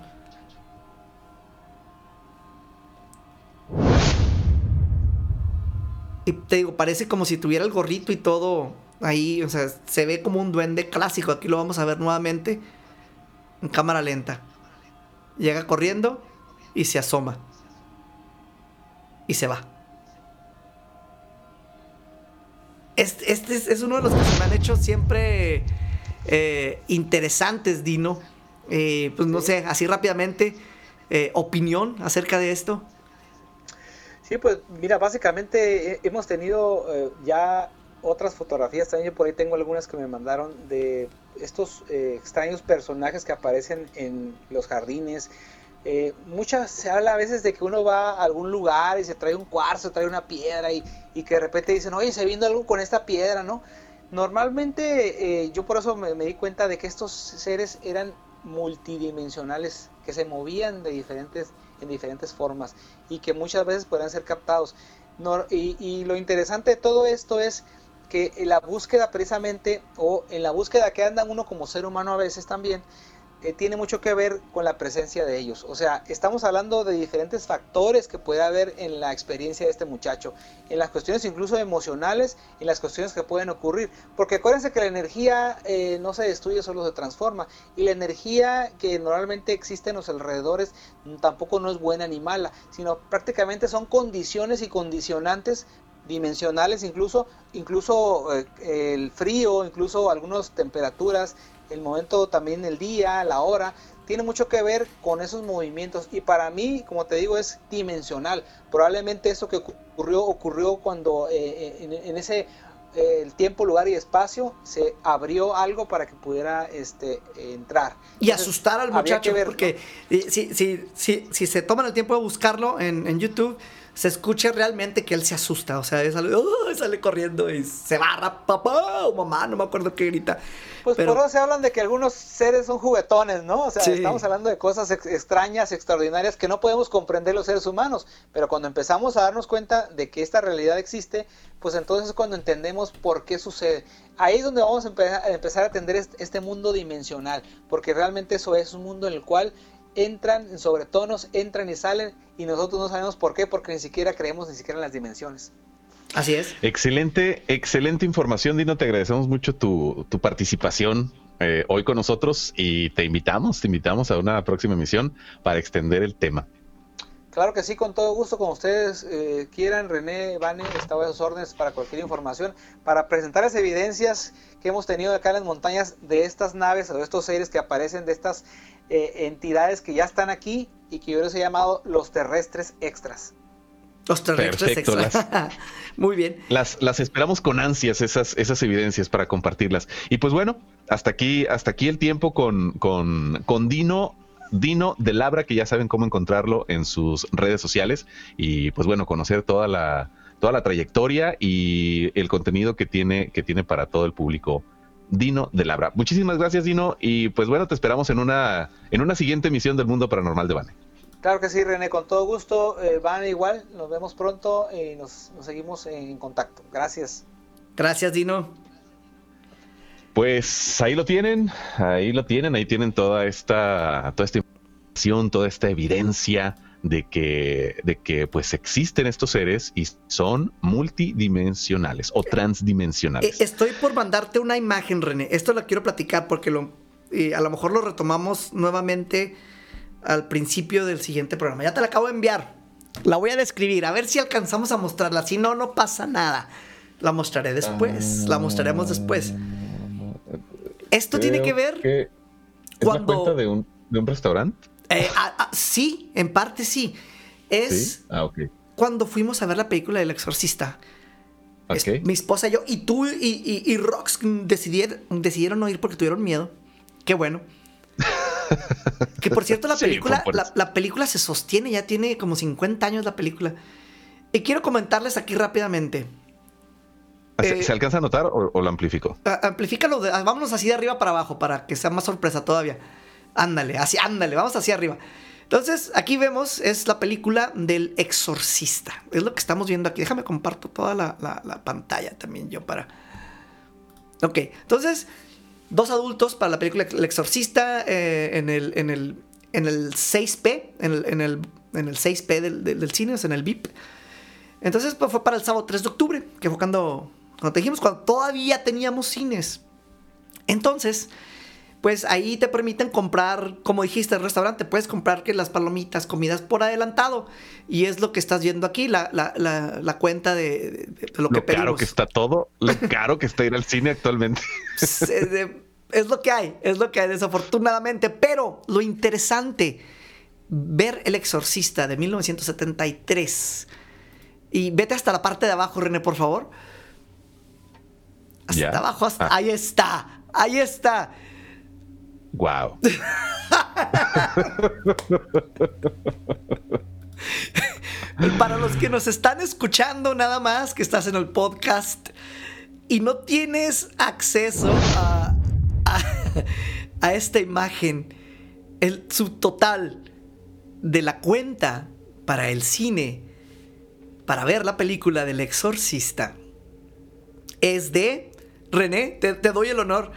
Y te digo, parece como si tuviera el gorrito y todo ahí. O sea, se ve como un duende clásico. Aquí lo vamos a ver nuevamente en cámara lenta. Llega corriendo y se asoma. Y se va. Este, es, uno de los que se me han hecho siempre eh, interesantes, Dino. Eh, pues no sé, así rápidamente, eh, opinión acerca de esto. Sí, pues mira, básicamente hemos tenido ya otras fotografías, también por ahí tengo algunas que me mandaron de estos extraños personajes que aparecen en los jardines, eh, muchas se habla a veces de que uno va a algún lugar y se trae un cuarzo, trae una piedra y, que de repente dicen, oye, se viendo algo con esta piedra, ¿no? Normalmente eh, yo por eso me, di cuenta de que estos seres eran multidimensionales, que se movían de diferentes, en diferentes formas y que muchas veces podrían ser captados. y, y lo interesante de todo esto es que en la búsqueda precisamente, o en la búsqueda que anda uno como ser humano a veces también, eh, tiene mucho que ver con la presencia de ellos. O sea, estamos hablando de diferentes factores que puede haber en la experiencia de este muchacho, en las cuestiones incluso emocionales, en las cuestiones que pueden ocurrir. Porque acuérdense que la energía eh, no se destruye, solo se transforma. Y la energía que normalmente existe en los alrededores tampoco no es buena ni mala, sino prácticamente son condiciones y condicionantes dimensionales incluso incluso eh, el frío incluso algunas temperaturas el momento también el día, la hora, tiene mucho que ver con esos movimientos y para mí, como te digo, es dimensional. Probablemente eso que ocurrió ocurrió cuando eh, eh, en, ese eh, el tiempo, lugar y espacio, se abrió algo para que pudiera este, entrar. Y Entonces, asustar al muchacho, ver, porque si, si, si, si se toman el tiempo de buscarlo en, en YouTube, se escucha realmente que él se asusta. O sea, sale, ¡oh! sale corriendo y se barra, papá o mamá, no me acuerdo qué grita. Pues Pero- por eso se hablan de que algunos seres son juguetones, ¿no? O sea, Sí. estamos hablando de cosas ex- extrañas, extraordinarias que no podemos comprender los seres humanos, pero cuando empezamos a darnos cuenta de que esta realidad existe, pues entonces es cuando entendemos por qué sucede. Ahí es donde vamos a empe- a empezar a entender est- este mundo dimensional, porque realmente eso es un mundo en el cual entran en sobretonos, entran y salen, y nosotros no sabemos por qué, porque ni siquiera creemos ni siquiera en las dimensiones. Así es. Excelente, excelente información, Dino. Te agradecemos mucho tu, tu participación eh, hoy con nosotros y te invitamos, te invitamos a una próxima emisión para extender el tema. Claro que sí, con todo gusto, como ustedes eh, quieran, René, Vane, estaba a sus órdenes para cualquier información, para presentar las evidencias que hemos tenido acá en las montañas de estas naves o de estos seres que aparecen, de estas eh, entidades que ya están aquí y que yo les he llamado los terrestres extras. Los terrestres Perfecto, extra. Muy bien. Las, las esperamos con ansias esas, esas evidencias para compartirlas. Y pues bueno, hasta aquí, hasta aquí el tiempo con, con, con Dino. Dino de Labra, que ya saben cómo encontrarlo en sus redes sociales. Y pues bueno, conocer toda la, toda la trayectoria y el contenido que tiene, que tiene para todo el público. Dino de Labra. Muchísimas gracias, Dino. Y pues bueno, te esperamos en una, en una siguiente emisión del Mundo Paranormal de Bane. Claro que sí, René, con todo gusto. Eh, Vane igual, nos vemos pronto y nos, nos seguimos en contacto. Gracias. Gracias, Dino. Pues ahí lo tienen, ahí lo tienen, ahí tienen toda esta, toda esta información, toda esta evidencia de que, de que pues existen estos seres y son multidimensionales o Eh, transdimensionales. Estoy por mandarte una imagen, René. Esto lo quiero platicar porque lo, eh, a lo mejor lo retomamos nuevamente al principio del siguiente programa. Ya te la acabo de enviar. La voy a describir, a ver si alcanzamos a mostrarla. Si no, no pasa nada. La mostraré después. La mostraremos después. Esto tiene que ver. ¿Es cuando- la cuenta de un, de un restaurante? eh, ah, ah, sí, en parte sí. Es Sí. Ah, ok. cuando fuimos a ver la película del exorcista. Es- Ok. mi esposa y yo, y tú y, y, y Rox decidieron, decidieron no ir porque tuvieron miedo. Qué bueno. que por cierto, la película, la película se sostiene, ya tiene como 50 años la película. Y quiero comentarles aquí rápidamente. ¿Se, eh, se alcanza a notar o, o lo amplifico? Ah, Amplifícalo, de- ah, vámonos así de arriba para abajo para que sea más sorpresa todavía. Ándale, así, ándale, vamos hacia arriba. Entonces, aquí vemos, es la película del exorcista. Es lo que estamos viendo aquí. Déjame comparto toda la, la- la pantalla también yo para... Ok, entonces, dos adultos para la película El exorcista eh, en, el, en, el, en el 6P, en el, en el, en el 6P del, del, del cine, o sea, en el VIP. Entonces pues, fue para el sábado 3 de octubre, que fue cuando, cuando te dijimos, cuando todavía teníamos cines. Entonces, pues ahí te permiten comprar, como dijiste, el restaurante, puedes comprar que las palomitas, comidas por adelantado. Y es lo que estás viendo aquí, la, la, la, la cuenta de, de- de lo, Lo, que pedimos. caro que está todo, lo caro que está ir al cine actualmente. Es lo que hay, es lo que hay, desafortunadamente. Pero lo interesante, ver El Exorcista de 1973. Y vete hasta la parte de abajo, René, por favor. Hasta abajo, hasta- Ah. ahí está, ahí está. Wow. Para los que nos están escuchando nada más, que estás en el podcast y no tienes acceso a, a, a esta imagen, el subtotal de la cuenta para el cine, para ver la película del exorcista, es de... René, te, te doy el honor.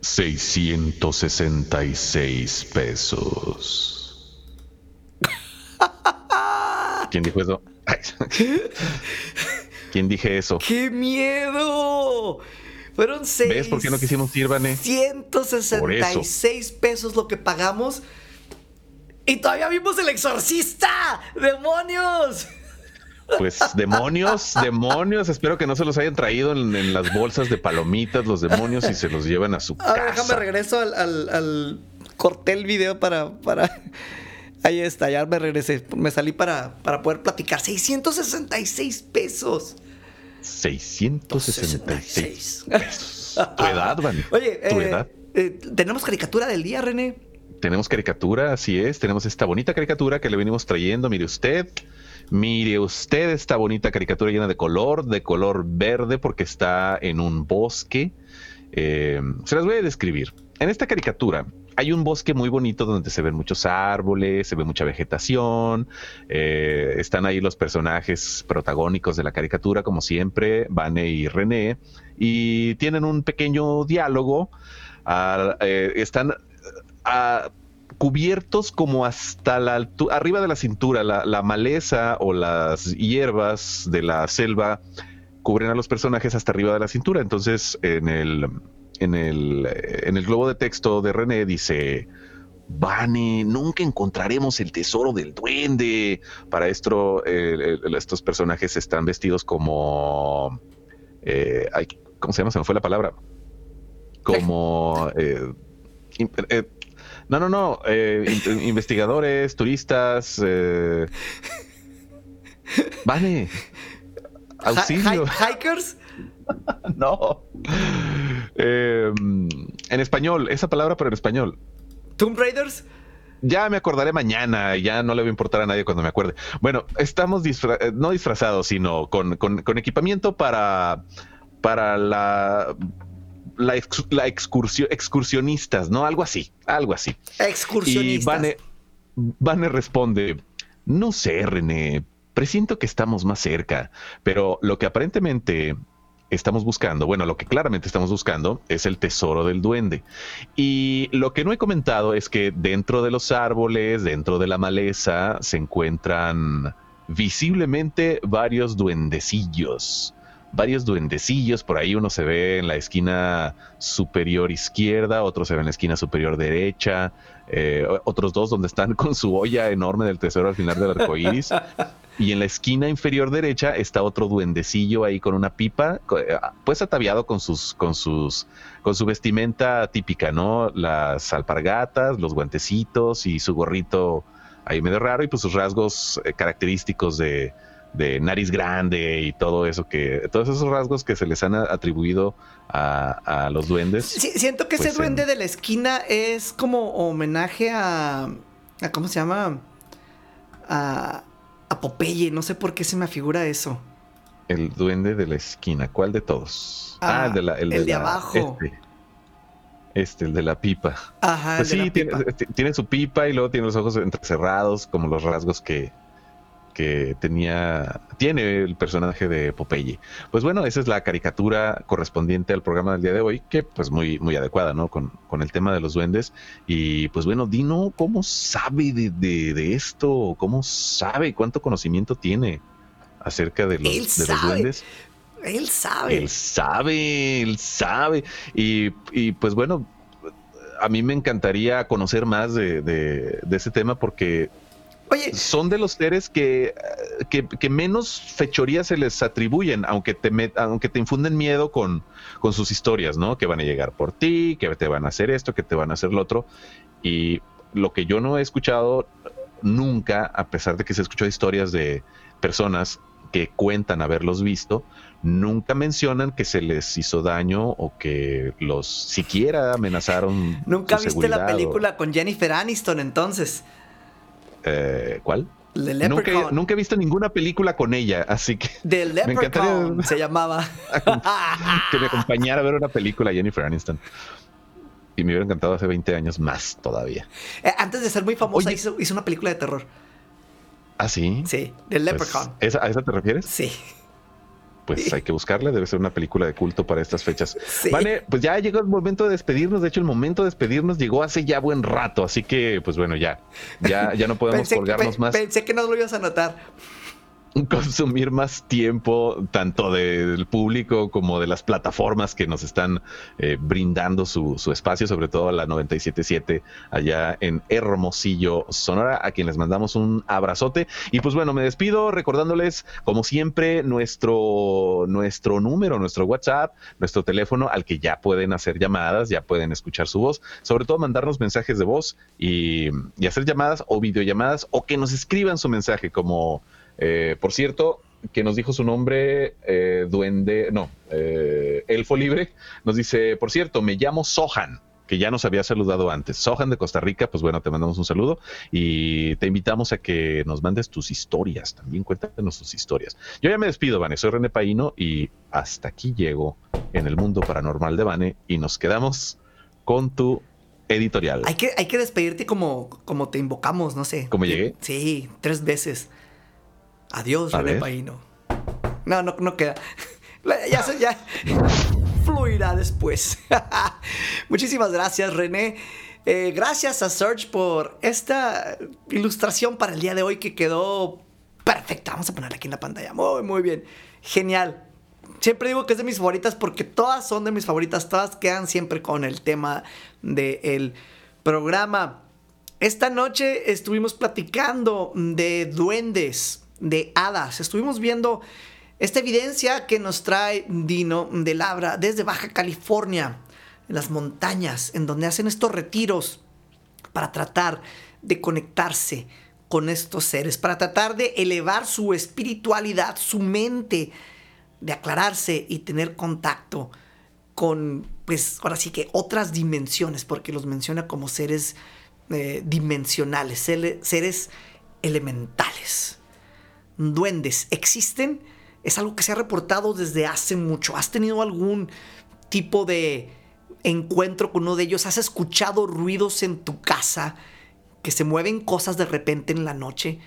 666 pesos. ¿Quién dijo eso? ¿Quién dije eso? ¡Qué miedo! Fueron seis. ¿Ves por qué no quisimos ir, Vane? 166 pesos lo que pagamos. Y todavía vimos el exorcista. ¡Demonios! Pues demonios, demonios. Espero que no se los hayan traído en, en las bolsas de palomitas los demonios y se los lleven a su A ver, déjame casa. regreso al, al, al- Corté el video para, para... Ahí está, ya me regresé. Me salí para, para poder platicar. 666 pesos. 666 pesos. Tu edad, Vani. Oye, tu eh, edad. eh, tenemos caricatura del día, René. Tenemos caricatura, así es. Tenemos esta bonita caricatura que le venimos trayendo. Mire usted. Mire usted esta bonita caricatura llena de color, de color verde, porque está en un bosque. Eh, se las voy a describir. En esta caricatura hay un bosque muy bonito donde se ven muchos árboles, se ve mucha vegetación. eh, están ahí los personajes protagónicos de la caricatura, como siempre, Vane y René, y tienen un pequeño diálogo. Eh, están ah, cubiertos como hasta la altura, arriba de la cintura, la, la maleza o las hierbas de la selva cubren a los personajes hasta arriba de la cintura. Entonces, en el, en el, en el globo de texto de René dice, Vane, nunca encontraremos el tesoro del duende. Para esto, estos personajes están vestidos como... eh, ¿Cómo se llama? Se me fue la palabra. Como... eh, eh, no, no, no. eh, in- investigadores, turistas. Eh, Vane. Auxilio. Hi- hikers. No. Eh, en español, esa palabra, pero en español. Tomb Raiders. Ya me acordaré mañana, ya no le va a importar a nadie cuando me acuerde. Bueno, estamos disfra- eh, no disfrazados, sino con, con- con equipamiento para, para la, la, ex- la excursio- excursionistas, ¿no? Algo así, algo así. Y Excursionistas. Vane, Vane responde, no sé, René, presiento que estamos más cerca, pero lo que aparentemente estamos buscando, bueno, lo que claramente estamos buscando es el tesoro del duende. Y lo que no he comentado es que dentro de los árboles, dentro de la maleza, se encuentran visiblemente varios duendecillos. Varios duendecillos, por ahí uno se ve en la esquina superior izquierda, otro se ve en la esquina superior derecha, eh, otros dos donde están con su olla enorme del tesoro al final del arco iris. Y en la esquina inferior derecha está otro duendecillo ahí con una pipa, eh, pues ataviado con sus, con sus, con su vestimenta típica, ¿no? Las alpargatas, los guantecitos y su gorrito ahí medio raro y pues sus rasgos eh, característicos de, de nariz grande y todo eso que, todos esos rasgos que se les han atribuido a, a los duendes. Sí, siento que ese Pues, duende en- de la esquina es como homenaje a, a ¿cómo se llama? A, a Popeye. No sé por qué se me figura eso. El duende de la esquina, ¿cuál de todos? Ah, el de, la, el de de la- abajo. Este, Este, el de la pipa. Ajá, Pues el de sí, la tiene, pipa. t- tiene su pipa y luego tiene los ojos entrecerrados, como los rasgos que, que tenía, tiene el personaje de Popeye. Pues bueno, esa es la caricatura correspondiente al programa del día de hoy, que pues muy, muy adecuada, ¿no? Con, con el tema de los duendes. Y pues bueno, Dino, ¿cómo sabe de, de- de esto? ¿Cómo sabe? ¿Cuánto conocimiento tiene acerca de los, Él de los sabe. duendes? Él sabe. Él sabe, él sabe. Y, y, pues bueno, a mí me encantaría conocer más de, de- de ese tema porque Oye, son de los seres que, que, que menos fechorías se les atribuyen, aunque te, met- aunque te infunden miedo con, con sus historias, ¿no? Que van a llegar por ti, que te van a hacer esto, que te van a hacer lo otro. Y lo que yo no he escuchado nunca, a pesar de que se escuchó historias de personas que cuentan haberlos visto, nunca mencionan que se les hizo daño o que los siquiera amenazaron. nunca su viste la o- película con Jennifer Aniston entonces. Eh, ¿Cuál? The Nunca, Leprechaun. nunca he visto ninguna película con ella, así que The Leprechaun se llamaba. que me acompañara a ver una película Jennifer Aniston. Y me hubiera encantado hace 20 años más todavía. Eh, Antes de ser muy famosa hizo, hizo una película de terror. ¿Ah, sí? Sí, The Pues, Leprechaun. ¿esa- ¿A esa te refieres? Sí. Pues hay que buscarla, debe ser una película de culto para estas fechas. Sí. Vale, pues ya llegó el momento de despedirnos. De hecho, el momento de despedirnos llegó hace ya buen rato. Así que, pues bueno, ya, ya, ya no podemos Pensé, colgarnos pe- más. pensé que no lo ibas a notar. consumir más tiempo, tanto del público como de las plataformas que nos están eh, brindando su, su espacio, sobre todo la 977 allá en Hermosillo, Sonora, a quien les mandamos un abrazote. Y pues bueno, me despido recordándoles, como siempre, nuestro, nuestro número, nuestro WhatsApp, nuestro teléfono al que ya pueden hacer llamadas, ya pueden escuchar su voz, sobre todo mandarnos mensajes de voz y, y hacer llamadas o videollamadas o que nos escriban su mensaje como... Eh, por cierto, que nos dijo su nombre, eh, Duende, no, eh, Elfo Libre, nos dice, por cierto, me llamo Sohan que ya nos había saludado antes. Sohan de Costa Rica, pues bueno, te mandamos un saludo y te invitamos a que nos mandes tus historias. También cuéntanos tus historias. Yo ya me despido, Vane. Soy René Paino y hasta aquí llego en el mundo paranormal de Vane y nos quedamos con tu editorial. Hay que, hay que despedirte como, como te invocamos, no sé. ¿Cómo llegué? Sí, tres veces. Adiós, René. Paino. No, no, no queda. Ya, se- ya fluirá después. Muchísimas gracias, René. Eh, gracias a Serge por esta ilustración para el día de hoy que quedó perfecta. Vamos a ponerla aquí en la pantalla. Muy, muy bien. Genial. Siempre digo que es de mis favoritas porque todas son de mis favoritas. Todas quedan siempre con el tema del programa. Esta noche estuvimos platicando de duendes, de hadas. Estuvimos viendo esta evidencia que nos trae Dino de Labra desde Baja California, en las montañas, en donde hacen estos retiros para tratar de conectarse con estos seres, para tratar de elevar su espiritualidad, su mente, de aclararse y tener contacto con, pues ahora sí que otras dimensiones, porque los menciona como seres eh, dimensionales, seres elementales. Duendes, ¿existen? Es algo que se ha reportado desde hace mucho. ¿Has tenido algún tipo de encuentro con uno de ellos? ¿Has escuchado ruidos en tu casa? Que se mueven cosas de repente en la noche.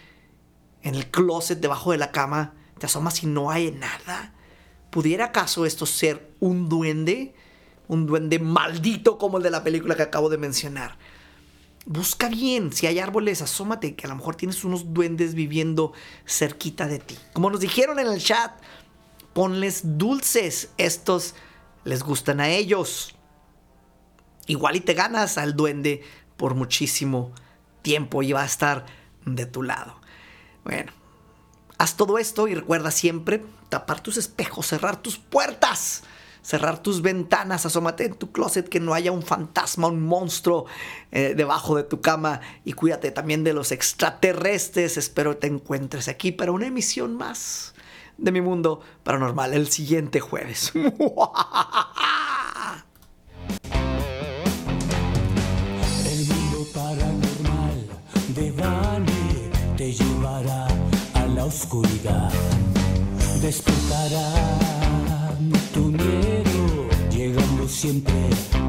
En el closet, debajo de la cama. Te asomas y no hay nada. ¿Pudiera acaso esto ser un duende? Un duende maldito como el de la película que acabo de mencionar. Busca bien, si hay árboles, asómate, que a lo mejor tienes unos duendes viviendo cerquita de ti. Como nos dijeron en el chat, ponles dulces, estos les gustan a ellos. Igual y te ganas al duende por muchísimo tiempo y va a estar de tu lado. Bueno, haz todo esto y recuerda siempre tapar tus espejos, cerrar tus puertas, cerrar tus ventanas, asómate en tu closet que no haya un fantasma, un monstruo eh, debajo de tu cama y cuídate también de los extraterrestres. Espero te encuentres aquí para una emisión más de mi mundo paranormal el siguiente jueves. El mundo paranormal de te llevará a la oscuridad. Despertará siempre.